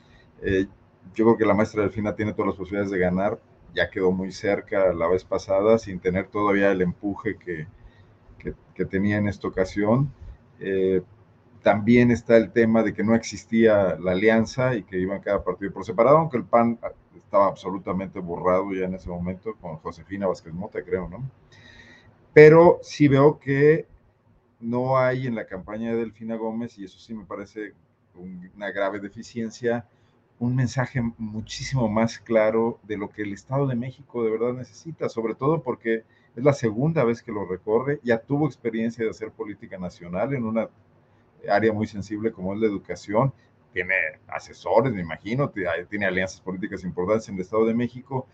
Eh, yo creo que la maestra Delfina tiene todas las posibilidades de ganar, ya quedó muy cerca la vez pasada sin tener todavía el empuje que, que, que tenía en esta ocasión. Eh, también está el tema de que no existía la alianza y que iban cada partido por separado, aunque el PAN estaba absolutamente borrado ya en ese momento con Josefina Vázquez Mota, creo, ¿no? Pero sí veo que no hay en la campaña de Delfina Gómez, y eso sí me parece una grave deficiencia, un mensaje muchísimo más claro de lo que el Estado de México de verdad necesita, sobre todo porque es la segunda vez que lo recorre, ya tuvo experiencia de hacer política nacional en una área muy sensible como es la educación, tiene asesores, me imagino, tiene alianzas políticas importantes en el Estado de México,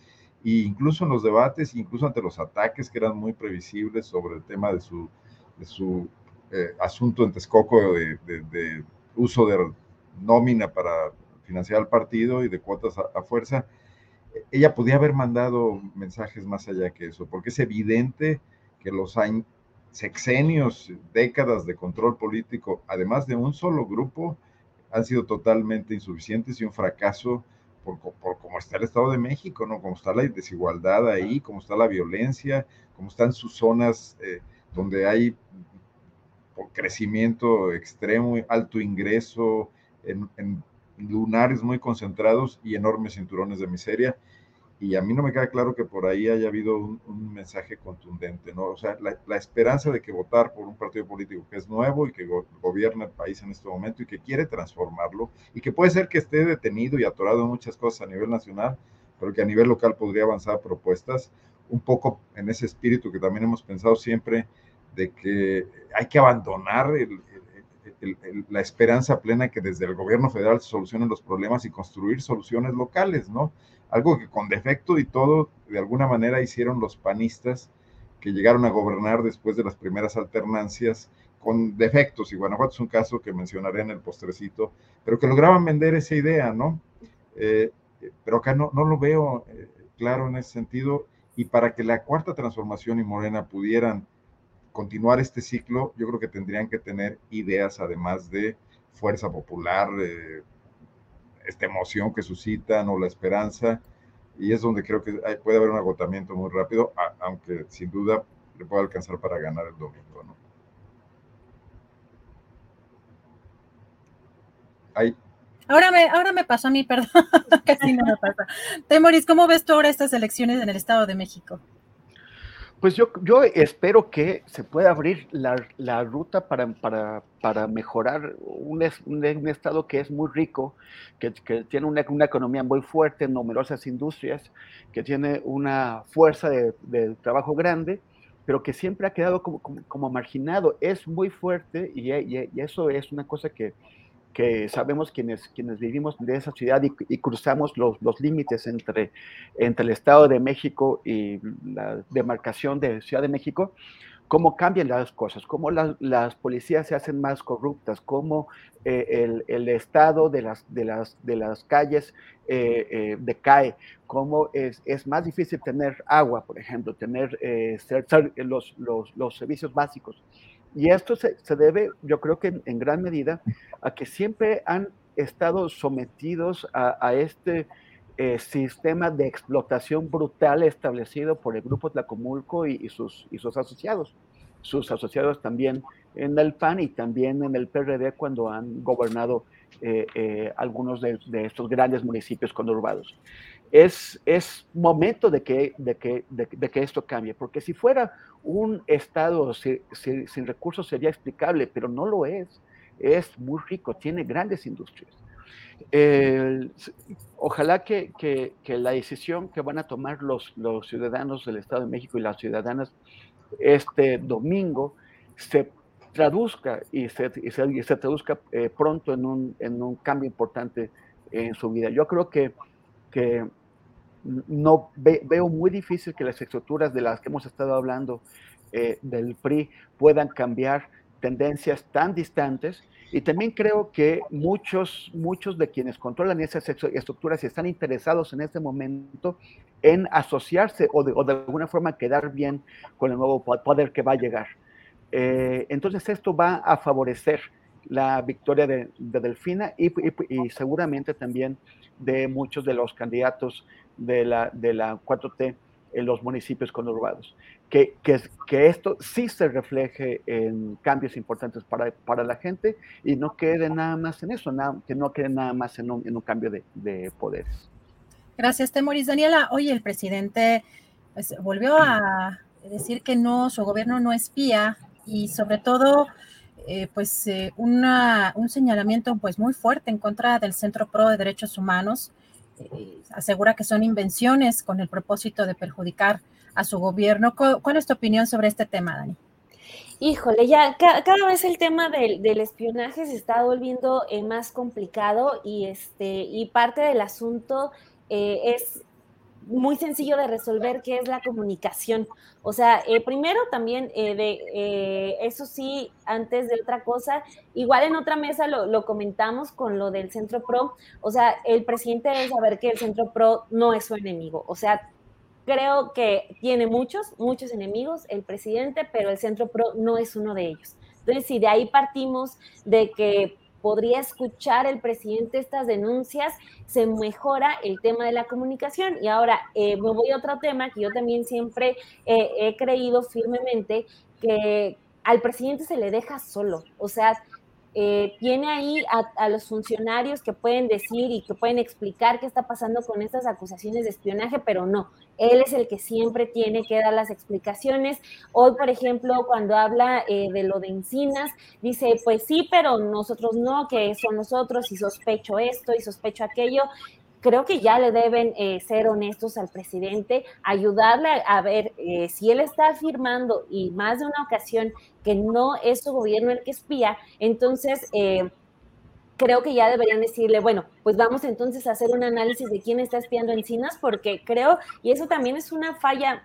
e incluso en los debates, incluso ante los ataques que eran muy previsibles sobre el tema de su, de su eh, asunto en Texcoco de, de, uso de nómina para financiar al partido y de cuotas a, a fuerza, ella podía haber mandado mensajes más allá que eso, porque es evidente que los sexenios, décadas de control político, además de un solo grupo, han sido totalmente insuficientes y un fracaso por, por cómo está el Estado de México, ¿no? Cómo está la desigualdad ahí, cómo está la violencia, cómo están sus zonas eh, donde hay crecimiento extremo, alto ingreso, en, lunares muy concentrados y enormes cinturones de miseria. Y a mí no me queda claro que por ahí haya habido un, mensaje contundente, ¿no? O sea, la, esperanza de que votar por un partido político que es nuevo y que gobierna el país en este momento y que quiere transformarlo y que puede ser que esté detenido y atorado en muchas cosas a nivel nacional, pero que a nivel local podría avanzar propuestas un poco en ese espíritu que también hemos pensado siempre de que hay que abandonar la esperanza plena que desde el gobierno federal se solucionen los problemas y construir soluciones locales, ¿no? Algo que con defecto y todo, de alguna manera hicieron los panistas que llegaron a gobernar después de las primeras alternancias con defectos, y Guanajuato es un caso que mencionaré en el postrecito, pero que lograban vender esa idea, ¿no? Eh, pero acá no, no lo veo eh, claro en ese sentido, y para que la cuarta transformación y Morena pudieran continuar este ciclo, yo creo que tendrían que tener ideas además de fuerza popular, eh, esta emoción que suscitan o la esperanza, y es donde creo que puede haber un agotamiento muy rápido, aunque sin duda le pueda alcanzar para ganar el domingo. ¿no? Ahora me, ahora me pasó a mí, perdón, casi no me pasa. Temoris, ¿cómo ves tú ahora estas elecciones en el Estado de México? Pues yo, yo espero que se pueda abrir la, ruta para, para, para mejorar un, un, estado que es muy rico, que, que tiene una, una, economía muy fuerte, numerosas industrias, que tiene una fuerza de, de trabajo grande, pero que siempre ha quedado como, como, marginado. Es muy fuerte y, y, eso es una cosa que, que sabemos quienes, quienes vivimos de esa ciudad y, cruzamos los, los, límites entre, entre el Estado de México y la demarcación de Ciudad de México, cómo cambian las cosas, cómo las policías se hacen más corruptas, cómo eh, el, el, estado de las, de las, de las calles eh, eh, decae, cómo es, es, más difícil tener agua, por ejemplo, tener los, los, los servicios básicos. Y esto se, debe, yo creo que en, gran medida, a que siempre han estado sometidos a, este eh, sistema de explotación brutal establecido por el Grupo Tlacomulco y, sus, y sus asociados. Sus asociados también en el PAN y también en el PRD cuando han gobernado eh, eh, algunos de, de, estos grandes municipios conurbados es, es momento de que, de, que, de, que esto cambie, porque si fuera un Estado sin recursos sería explicable, pero no lo es. Es muy rico, tiene grandes industrias. ojalá que, que, que, la decisión que van a tomar los, los ciudadanos del Estado de México y las ciudadanas este domingo se traduzca y se, y se, traduzca eh, pronto en un, en un cambio importante en su vida. Yo creo que, que no veo muy difícil que las estructuras de las que hemos estado hablando eh, del PRI puedan cambiar tendencias tan distantes y también creo que muchos, muchos de quienes controlan esas estructuras están interesados en este momento en asociarse o de, alguna forma quedar bien con el nuevo poder que va a llegar. Eh, entonces esto va a favorecer la victoria de, Delfina y, seguramente también de muchos de los candidatos de la, de la 4T en los municipios conurbados. Que, que, que, esto sí se refleje en cambios importantes para, para, la gente y no quede nada más en eso, nada, que no quede nada más en un, en un cambio de, de, poderes. Gracias, Temoris. Daniela, hoy el presidente pues, volvió a decir que no, su gobierno no espía y sobre todo eh, pues eh, una, un señalamiento pues muy fuerte en contra del Centro Pro de Derechos Humanos eh, asegura que son invenciones con el propósito de perjudicar a su gobierno. ¿Cuál es tu opinión sobre este tema, Dani? Híjole, ya cada, vez el tema del, espionaje se está volviendo eh, más complicado y este y parte del asunto eh, es muy sencillo de resolver, que es la comunicación. O sea, eh, primero también, eh, de eh, eso sí, antes de otra cosa, igual en otra mesa lo, comentamos con lo del Centro Pro. O sea, el presidente debe saber que el Centro Pro no es su enemigo. O sea, creo que tiene muchos, muchos enemigos el presidente, pero el Centro Pro no es uno de ellos. Entonces, si de ahí partimos de que podría escuchar el presidente estas denuncias, se mejora el tema de la comunicación. Y ahora eh, me voy a otro tema que yo también siempre eh, he creído firmemente que al presidente se le deja solo. O sea, eh, tiene ahí a, los funcionarios que pueden decir y que pueden explicar qué está pasando con estas acusaciones de espionaje, pero no, él es el que siempre tiene que dar las explicaciones. Hoy, por ejemplo, cuando habla eh, de lo de Encinas, dice, pues sí, pero nosotros no, que son nosotros y sospecho esto y sospecho aquello creo que ya le deben eh, ser honestos al presidente, ayudarle a, ver eh, si él está afirmando y más de una ocasión que no es su gobierno el que espía, entonces eh, creo que ya deberían decirle, bueno, pues vamos entonces a hacer un análisis de quién está espiando encinas, porque creo, y eso también es una falla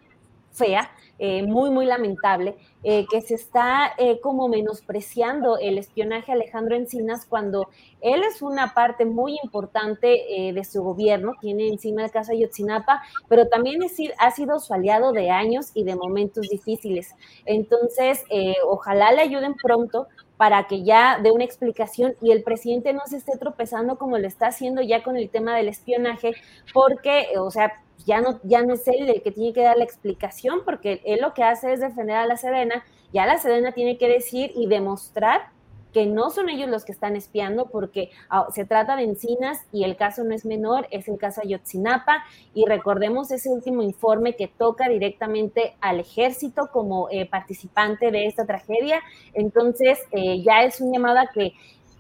fea, eh, muy, muy lamentable, eh, que se está eh, como menospreciando el espionaje a Alejandro Encinas cuando él es una parte muy importante de su gobierno, tiene encima el caso Ayotzinapa, pero también ha sido su aliado de años y de momentos difíciles. Entonces, ojalá le ayuden pronto para que ya dé una explicación y el presidente no se esté tropezando como lo está haciendo ya con el tema del espionaje, porque, o sea, ya no, ya no es él el que tiene que dar la explicación, porque él lo que hace es defender a la Sedena, ya la Sedena tiene que decir y demostrar que no son ellos los que están espiando, porque ah, se trata de encinas y el caso no es menor, es el caso Ayotzinapa, y recordemos ese último informe que toca directamente al ejército como eh, participante de esta tragedia. Entonces, eh, ya es un llamado que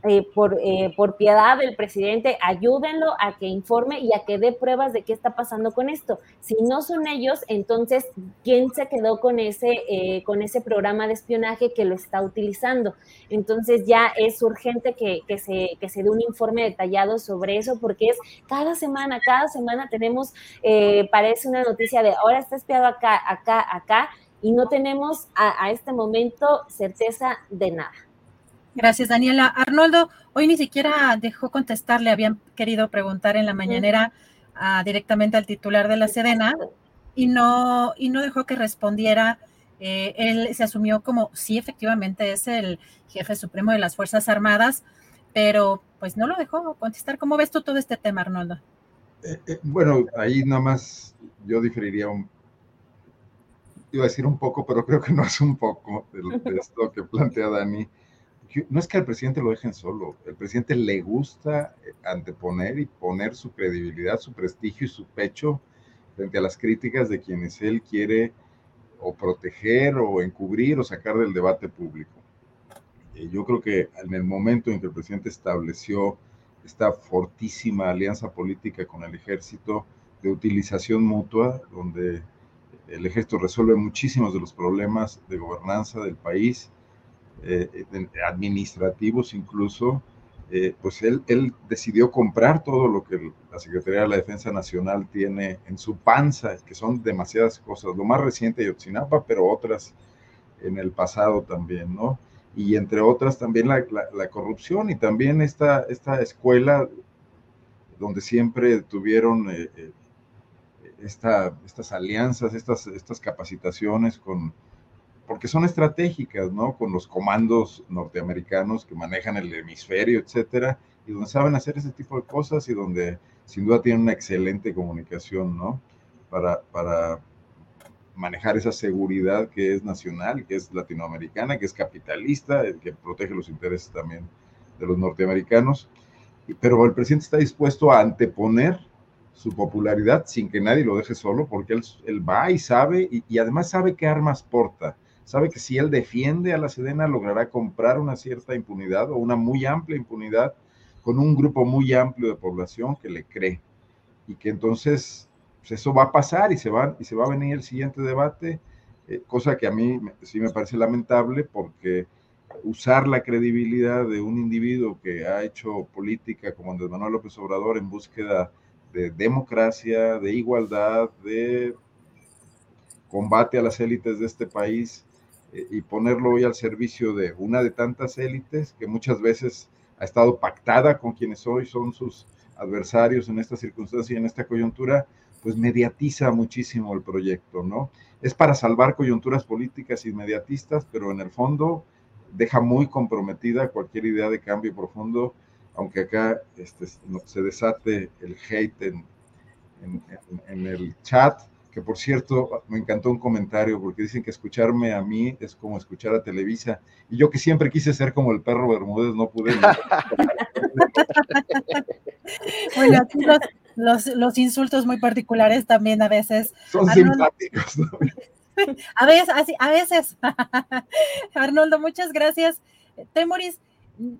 eh, por, eh, por piedad del presidente, ayúdenlo a que informe y a que dé pruebas de qué está pasando con esto. Si no son ellos, entonces, ¿quién se quedó con ese, eh, con ese programa de espionaje que lo está utilizando? Entonces ya es urgente que, que, se, que se dé un informe detallado sobre eso, porque es cada semana, cada semana tenemos, parece una noticia de ahora está espiado acá, acá, acá, y no tenemos a este momento certeza de nada. Gracias, Daniela. Arnoldo, hoy ni siquiera dejó contestar, le habían querido preguntar en la mañanera directamente al titular de la Sedena y no, y no dejó que respondiera. Eh, él se asumió como, sí, efectivamente es el jefe supremo de las Fuerzas Armadas, pero pues no lo dejó contestar. ¿Cómo ves tú todo este tema, Arnoldo? Eh, eh, bueno, ahí nada más yo diferiría un, iba a decir un poco, pero creo que no es un poco de esto que plantea Dani no es que al presidente lo dejen solo, el presidente le gusta eh, anteponer y poner su credibilidad, su prestigio y su pecho frente a las críticas de quienes él quiere o proteger o encubrir o sacar del debate público. yo creo que en el momento en que el presidente estableció esta fortísima alianza política con el ejército de utilización mutua, donde el ejército resuelve muchísimos de los problemas de gobernanza del país, eh, administrativos incluso, eh, pues él, él, decidió comprar todo lo que la Secretaría de la Defensa Nacional tiene en su panza, que son demasiadas cosas, lo más reciente de Yotzinapa, pero otras en el pasado también, ¿no? Y entre otras también la, la, corrupción y también esta, esta escuela donde siempre tuvieron eh, esta, estas alianzas, estas, estas capacitaciones con, porque son estratégicas, ¿no? Con los comandos norteamericanos que manejan el hemisferio, etcétera, y donde saben hacer ese tipo de cosas y donde sin duda tienen una excelente comunicación, ¿no? Para, para manejar esa seguridad que es nacional, que es latinoamericana, que es capitalista, que protege los intereses también de los norteamericanos. Pero el presidente está dispuesto a anteponer su popularidad sin que nadie lo deje solo, porque él, él va y sabe, y, y, además sabe qué armas porta sabe que si él defiende a la Sedena logrará comprar una cierta impunidad o una muy amplia impunidad con un grupo muy amplio de población que le cree. Y que entonces pues, eso va a pasar y se va, y se va a venir el siguiente debate, eh, cosa que a mí sí me parece lamentable porque usar la credibilidad de un individuo que ha hecho política como Andrés Manuel López Obrador en búsqueda de democracia, de igualdad, de combate a las élites de este país, y ponerlo hoy al servicio de una de tantas élites que muchas veces ha estado pactada con quienes hoy son sus adversarios en esta circunstancia y en esta coyuntura, pues mediatiza muchísimo el proyecto, ¿no? Es para salvar coyunturas políticas inmediatistas, pero en el fondo deja muy comprometida cualquier idea de cambio profundo, aunque acá este, se desate el hate en, en el chat, que por cierto, me encantó un comentario porque dicen que escucharme a mí es como escuchar a Televisa. Y yo que siempre quise ser como el perro Bermúdez, no pude. bueno, aquí los, los, insultos muy particulares también a veces. Son simpáticos. a veces, así, a veces. Arnoldo, muchas gracias. Temoris,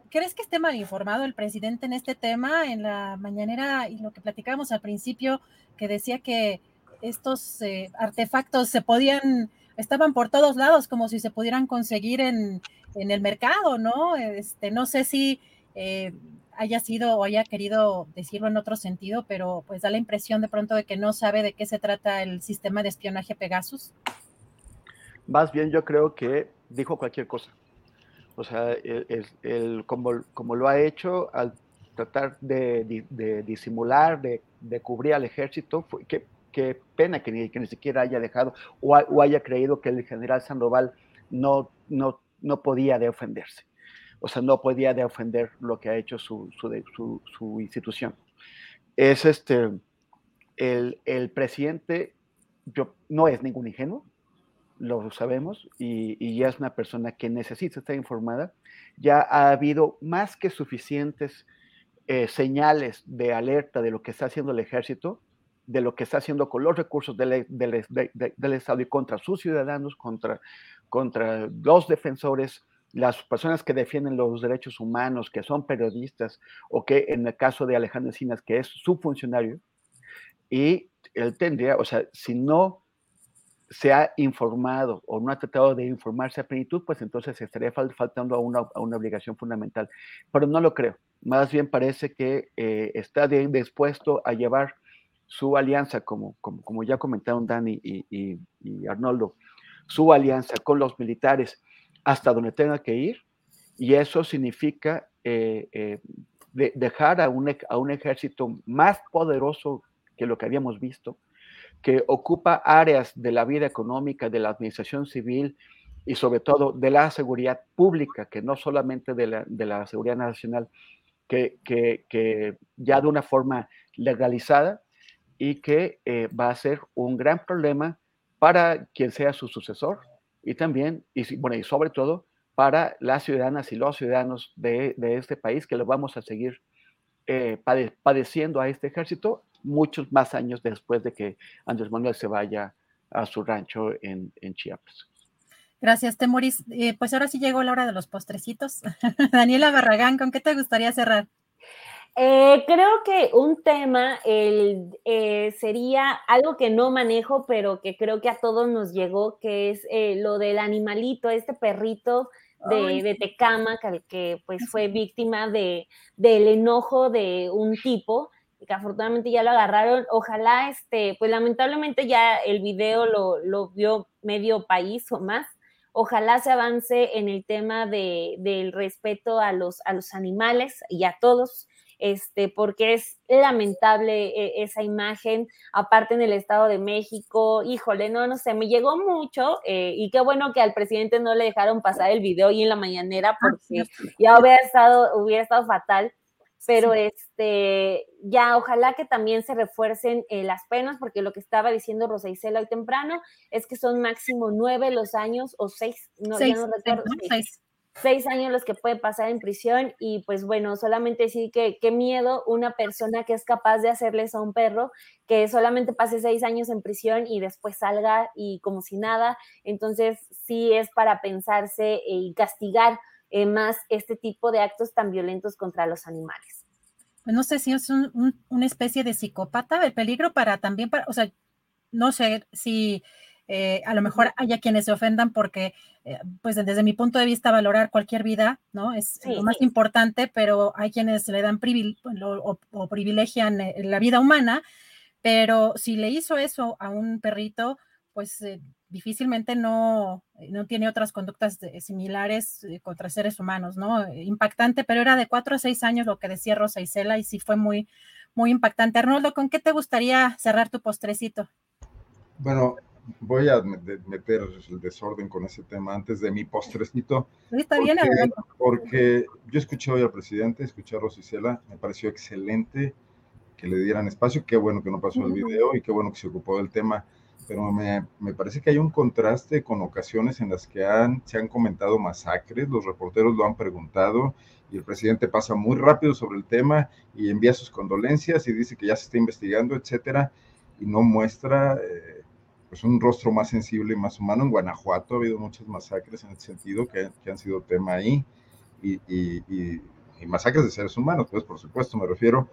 ¿crees que esté mal informado el presidente en este tema? En la mañanera y lo que platicábamos al principio, que decía que estos eh, artefactos se podían, estaban por todos lados, como si se pudieran conseguir en, en el mercado, ¿no? Este, no sé si eh, haya sido o haya querido decirlo en otro sentido, pero pues da la impresión de pronto de que no sabe de qué se trata el sistema de espionaje Pegasus. Más bien yo creo que dijo cualquier cosa. O sea, el, como, como, lo ha hecho al tratar de, de, disimular, de, de, cubrir al ejército, fue, que qué pena que ni, que ni siquiera haya dejado o, haya creído que el general Sandoval no, no, no podía de ofenderse. O sea, no podía de ofender lo que ha hecho su, su, su, institución. Es este, el, el, presidente yo, no es ningún ingenuo, lo sabemos, y, y, ya es una persona que necesita estar informada. Ya ha habido más que suficientes eh, señales de alerta de lo que está haciendo el ejército de lo que está haciendo con los recursos del, del, Estado y contra sus ciudadanos, contra, contra los defensores, las personas que defienden los derechos humanos, que son periodistas, o que en el caso de Alejandro Encinas, que es su funcionario, y él tendría, o sea, si no se ha informado o no ha tratado de informarse a plenitud, pues entonces estaría faltando a una, a una, obligación fundamental. Pero no lo creo. Más bien parece que eh, está dispuesto a llevar su alianza, como, como, ya comentaron Dani y, Arnoldo, su alianza con los militares hasta donde tenga que ir, y eso significa eh, eh, dejar a un, a un ejército más poderoso que lo que habíamos visto, que ocupa áreas de la vida económica, de la administración civil y sobre todo de la seguridad pública, que no solamente de la, de la seguridad nacional, que, que, ya de una forma legalizada y que eh, va a ser un gran problema para quien sea su sucesor y también, y, bueno, y sobre todo para las ciudadanas y los ciudadanos de, de este país que lo vamos a seguir eh, padeciendo a este ejército muchos más años después de que Andrés Manuel se vaya a su rancho en, en Chiapas. Gracias, Temoris. Eh, pues ahora sí llegó la hora de los postrecitos. Daniela Barragán, ¿con qué te gustaría cerrar? Eh, creo que un tema eh, sería algo que no manejo, pero que creo que a todos nos llegó, que es eh, lo del animalito, este perrito de, de Tecama, que, que, pues fue víctima de, del enojo de un tipo, que afortunadamente ya lo agarraron. Ojalá, este, pues lamentablemente ya el video lo, lo vio medio país o más. Ojalá se avance en el tema de, del respeto a los, a los animales y a todos este, porque es lamentable eh, esa imagen, aparte en el Estado de México, híjole, no, no sé, me llegó mucho eh, y qué bueno que al presidente no le dejaron pasar el video y en la mañanera ah, porque ya hubiera estado, hubiera estado fatal, pero este, ya ojalá que también se refuercen eh, las penas, porque lo que estaba diciendo Rosa Isela hoy temprano es que son máximo nueve los años o seis, no, ya no recuerdo. Seis seis años los que puede pasar en prisión y pues bueno, solamente decir que qué miedo una persona que es capaz de hacerles a un perro que solamente pase seis años en prisión y después salga y como si nada. Entonces sí es para pensarse y castigar eh, más este tipo de actos tan violentos contra los animales. Pues no sé si es una especie de psicópata, el peligro para también, para, o sea, no sé si eh, a lo mejor haya quienes se ofendan porque, eh, pues desde mi punto de vista, valorar cualquier vida, ¿no? Es lo más importante, pero hay quienes le dan o, privilegian eh, la vida humana, pero si le hizo eso a un perrito, pues difícilmente no, no tiene otras conductas similares contra seres humanos, ¿no? Impactante, pero era de cuatro a seis años lo que decía Rosa Isela y sí fue muy, muy impactante. Arnoldo, ¿con qué te gustaría cerrar tu postrecito? Bueno, voy a meter el desorden con ese tema antes de mi postrecito. Está bien, porque, yo escuché hoy al presidente, escuché a Rosicela, me pareció excelente que le dieran espacio, qué bueno que no pasó el video y qué bueno que se ocupó del tema. pero me, me, parece que hay un contraste con ocasiones en las que han, se han comentado masacres, los reporteros lo han preguntado y el presidente pasa muy rápido sobre el tema y envía sus condolencias y dice que ya se está investigando, etcétera, y no muestra eh, pues un rostro más sensible y más humano. En Guanajuato ha habido muchas masacres en ese sentido que, han sido tema ahí y, y, masacres de seres humanos, pues por supuesto me refiero,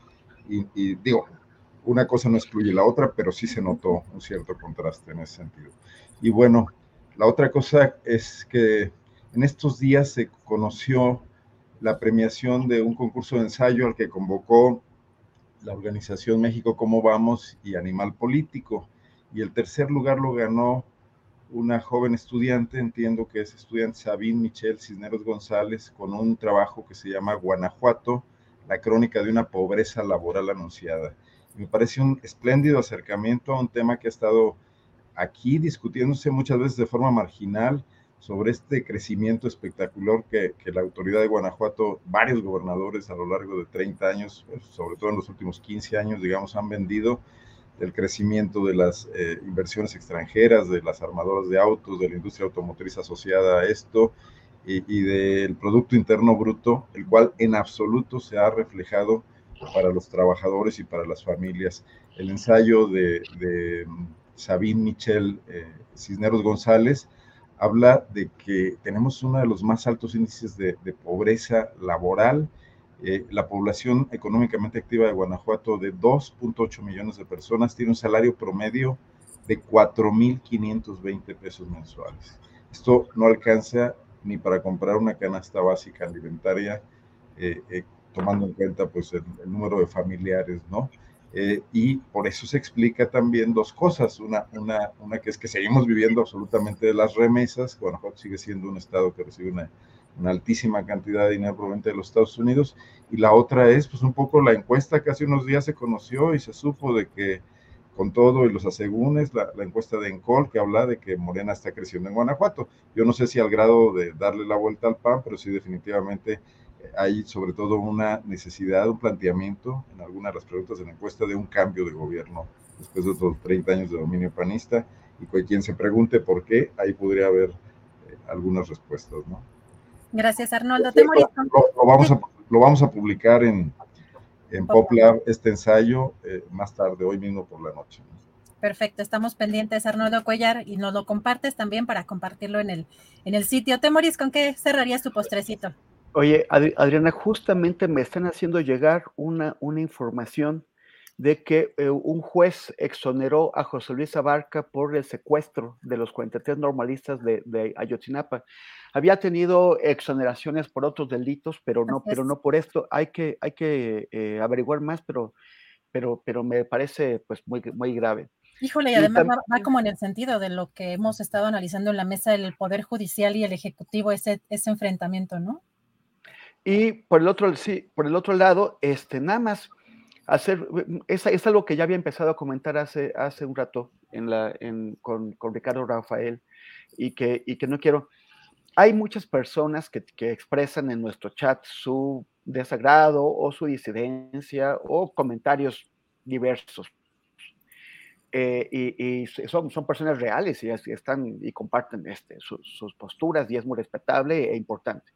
y digo, una cosa no excluye la otra, pero sí se notó un cierto contraste en ese sentido. Y bueno, la otra cosa es que en estos días se conoció la premiación de un concurso de ensayo al que convocó la organización México Cómo Vamos y Animal Político. Y el tercer lugar lo ganó una joven estudiante, entiendo que es estudiante Sabine Michelle Cisneros González, con un trabajo que se llama Guanajuato, la crónica de una pobreza laboral anunciada. Me parece un espléndido acercamiento a un tema que ha estado aquí discutiéndose muchas veces de forma marginal sobre este crecimiento espectacular que, que, la autoridad de Guanajuato, varios gobernadores a lo largo de 30 años, sobre todo en los últimos 15 años, digamos, han vendido del crecimiento de las eh, inversiones extranjeras, de las armadoras de autos, de la industria automotriz asociada a esto y, del Producto Interno Bruto, el cual en absoluto se ha reflejado para los trabajadores y para las familias. El ensayo de, de Sabine Michel eh, Cisneros González habla de que tenemos uno de los más altos índices de pobreza laboral. Eh, la población económicamente activa de Guanajuato de 2.8 millones de personas tiene un salario promedio de 4.520 pesos mensuales. Esto no alcanza ni para comprar una canasta básica alimentaria eh, eh, tomando en cuenta pues el, el número de familiares, ¿no? Eh, y por eso se explica también dos cosas. Una, una, una que es que seguimos viviendo absolutamente de las remesas. Guanajuato sigue siendo un estado que recibe una, una, altísima cantidad de dinero proveniente de los Estados Unidos. Y la otra es, pues, un poco la encuesta que hace unos días se conoció y se supo de que, con todo y los asegúnes, la, encuesta de Encol que habla de que Morena está creciendo en Guanajuato. Yo no sé si al grado de darle la vuelta al PAN, pero sí definitivamente hay sobre todo una necesidad, un planteamiento en algunas de las preguntas de la encuesta de un cambio de gobierno después de otros 30 años de dominio panista y quien se pregunte por qué, ahí podría haber eh, algunas respuestas, ¿no? Gracias, Arnoldo. Lo, lo, lo, vamos, a, lo vamos a publicar en, en PopLab, este ensayo, eh, más tarde, hoy mismo por la noche. ¿no? Perfecto, estamos pendientes, Arnoldo Cuellar, y nos lo compartes también para compartirlo en el, en el sitio. Temoris, ¿con qué cerrarías tu postrecito? Oye, Adriana, justamente me están haciendo llegar una, una información de que eh, un juez exoneró a José Luis Abarca por el secuestro de los 43 normalistas de, de Ayotzinapa. Había tenido exoneraciones por otros delitos, pero no, pero no por esto. Hay que, hay que eh, averiguar más, pero, pero, pero me parece pues muy, muy grave. Híjole, y además va, va, como en el sentido de lo que hemos estado analizando en la mesa del Poder Judicial y el Ejecutivo, ese, ese enfrentamiento, ¿no? Y por el otro, sí, por el otro lado, este, nada más hacer, es, es algo que ya había empezado a comentar hace, hace un rato en la, en, con, con, Ricardo Rafael y que, y que no quiero. Hay muchas personas que, que expresan en nuestro chat su desagrado o su disidencia o comentarios diversos. Eh, y, y, son, son personas reales y, están y comparten este, su, sus posturas y es muy respetable e importante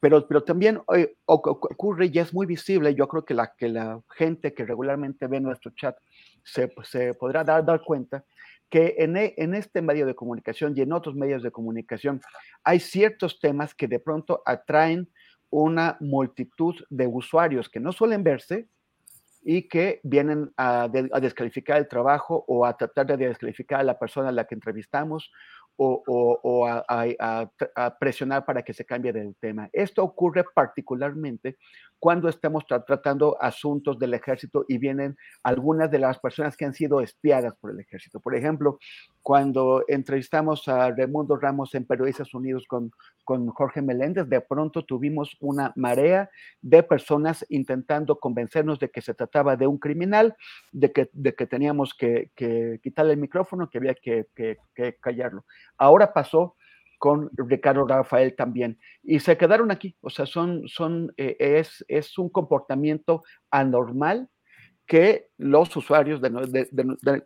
pero, pero también eh, ocurre y es muy visible, yo creo que la, que la gente que regularmente ve nuestro chat se, se podrá dar, dar cuenta que en, e, en, este medio de comunicación y en otros medios de comunicación hay ciertos temas que de pronto atraen una multitud de usuarios que no suelen verse y que vienen a, de, a descalificar el trabajo o a tratar de descalificar a la persona a la que entrevistamos o, a, a, presionar para que se cambie del tema. Esto ocurre particularmente cuando estamos tra tratando asuntos del ejército y vienen algunas de las personas que han sido espiadas por el ejército. Por ejemplo, cuando entrevistamos a Raimundo Ramos en Periodistas Unidos con, con Jorge Meléndez, de pronto tuvimos una marea de personas intentando convencernos de que se trataba de un criminal, de que, de que teníamos que, que quitarle el micrófono, que había que, que, que callarlo. Ahora pasó con Ricardo Rafael también. Y se quedaron aquí, o sea, son, son, eh, es, es un comportamiento anormal que los usuarios de,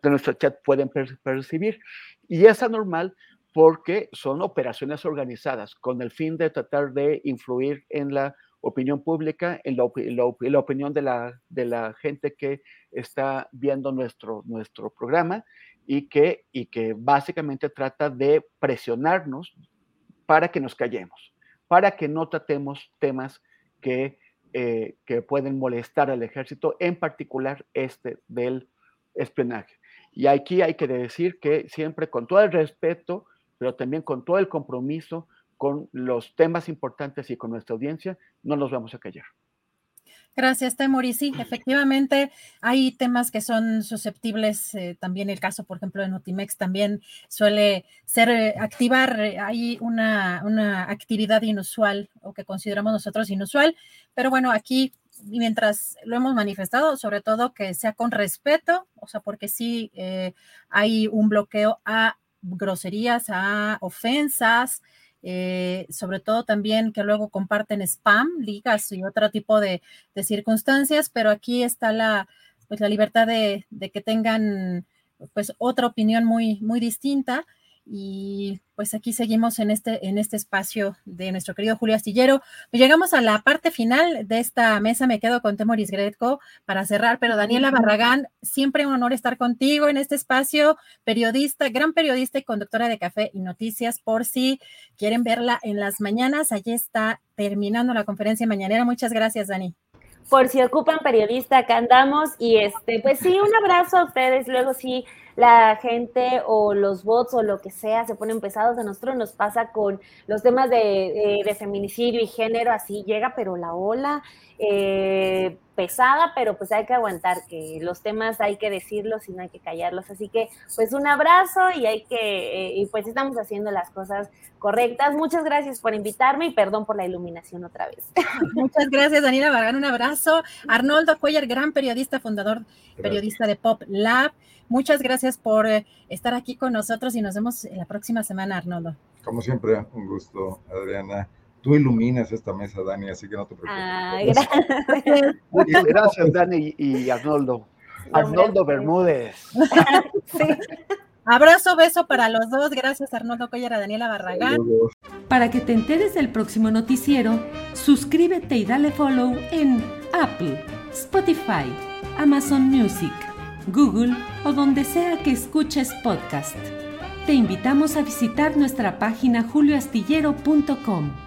nuestro chat pueden percibir. Y es anormal porque son operaciones organizadas con el fin de tratar de influir en la opinión pública, en la, opinión de la, de la, gente que está viendo nuestro, nuestro programa y que, y que básicamente trata de presionarnos para que nos callemos, para que no tratemos temas que eh, que pueden molestar al ejército, en particular este del espionaje. Y aquí hay que decir que siempre con todo el respeto, pero también con todo el compromiso con los temas importantes y con nuestra audiencia, no nos vamos a callar. Gracias, Temor. Y sí, efectivamente hay temas que son susceptibles. Eh, también el caso, por ejemplo, de Notimex también suele ser eh, activar. Eh, hay una, una, actividad inusual o que consideramos nosotros inusual. Pero bueno, aquí, mientras lo hemos manifestado, sobre todo que sea con respeto, o sea, porque sí hay un bloqueo a groserías, a ofensas. Eh, sobre todo también que luego comparten spam, ligas y otro tipo de, circunstancias, pero aquí está la, pues la libertad de, de, que tengan pues otra opinión muy, muy distinta y pues aquí seguimos en este, en este espacio de nuestro querido Julio Astillero. Pues llegamos a la parte final de esta mesa. Me quedo con Temoris Gretko para cerrar, pero Daniela Barragán, siempre un honor estar contigo en este espacio. Periodista, gran periodista y conductora de Café y Noticias, por si quieren verla en las mañanas. Allí está terminando la conferencia mañanera. Muchas gracias, Dani por si ocupan periodista, acá andamos. Y este, pues sí, un abrazo a ustedes. Luego sí, la gente o los bots o lo que sea se ponen pesados. A nosotros nos pasa con los temas de, de, feminicidio y género, así llega, pero la ola eh, pesada, pero pues hay que aguantar, que los temas hay que decirlos y no hay que callarlos. Así que pues un abrazo y hay que, eh, y pues estamos haciendo las cosas correctas. Muchas gracias por invitarme y perdón por la iluminación otra vez. Muchas gracias, Daniela Vargas, un abrazo. Arnoldo Cuellar, gran periodista, fundador, periodista de Pop Lab. Muchas gracias por eh, estar aquí con nosotros y nos vemos la próxima semana, Arnoldo. Como siempre, un gusto, Adriana. Tú iluminas esta mesa, Dani, así que no te preocupes. gracias. Muchas gracias, Dani y Arnoldo. Arnoldo Bermúdez. Abrazo, beso para los dos. Gracias, Arnoldo Collar, a Daniela Barragán. Para que te enteres del próximo noticiero, suscríbete y dale follow en Apple, Spotify, Amazon Music, Google o donde sea que escuches podcast. Te invitamos a visitar nuestra página julioastillero.com.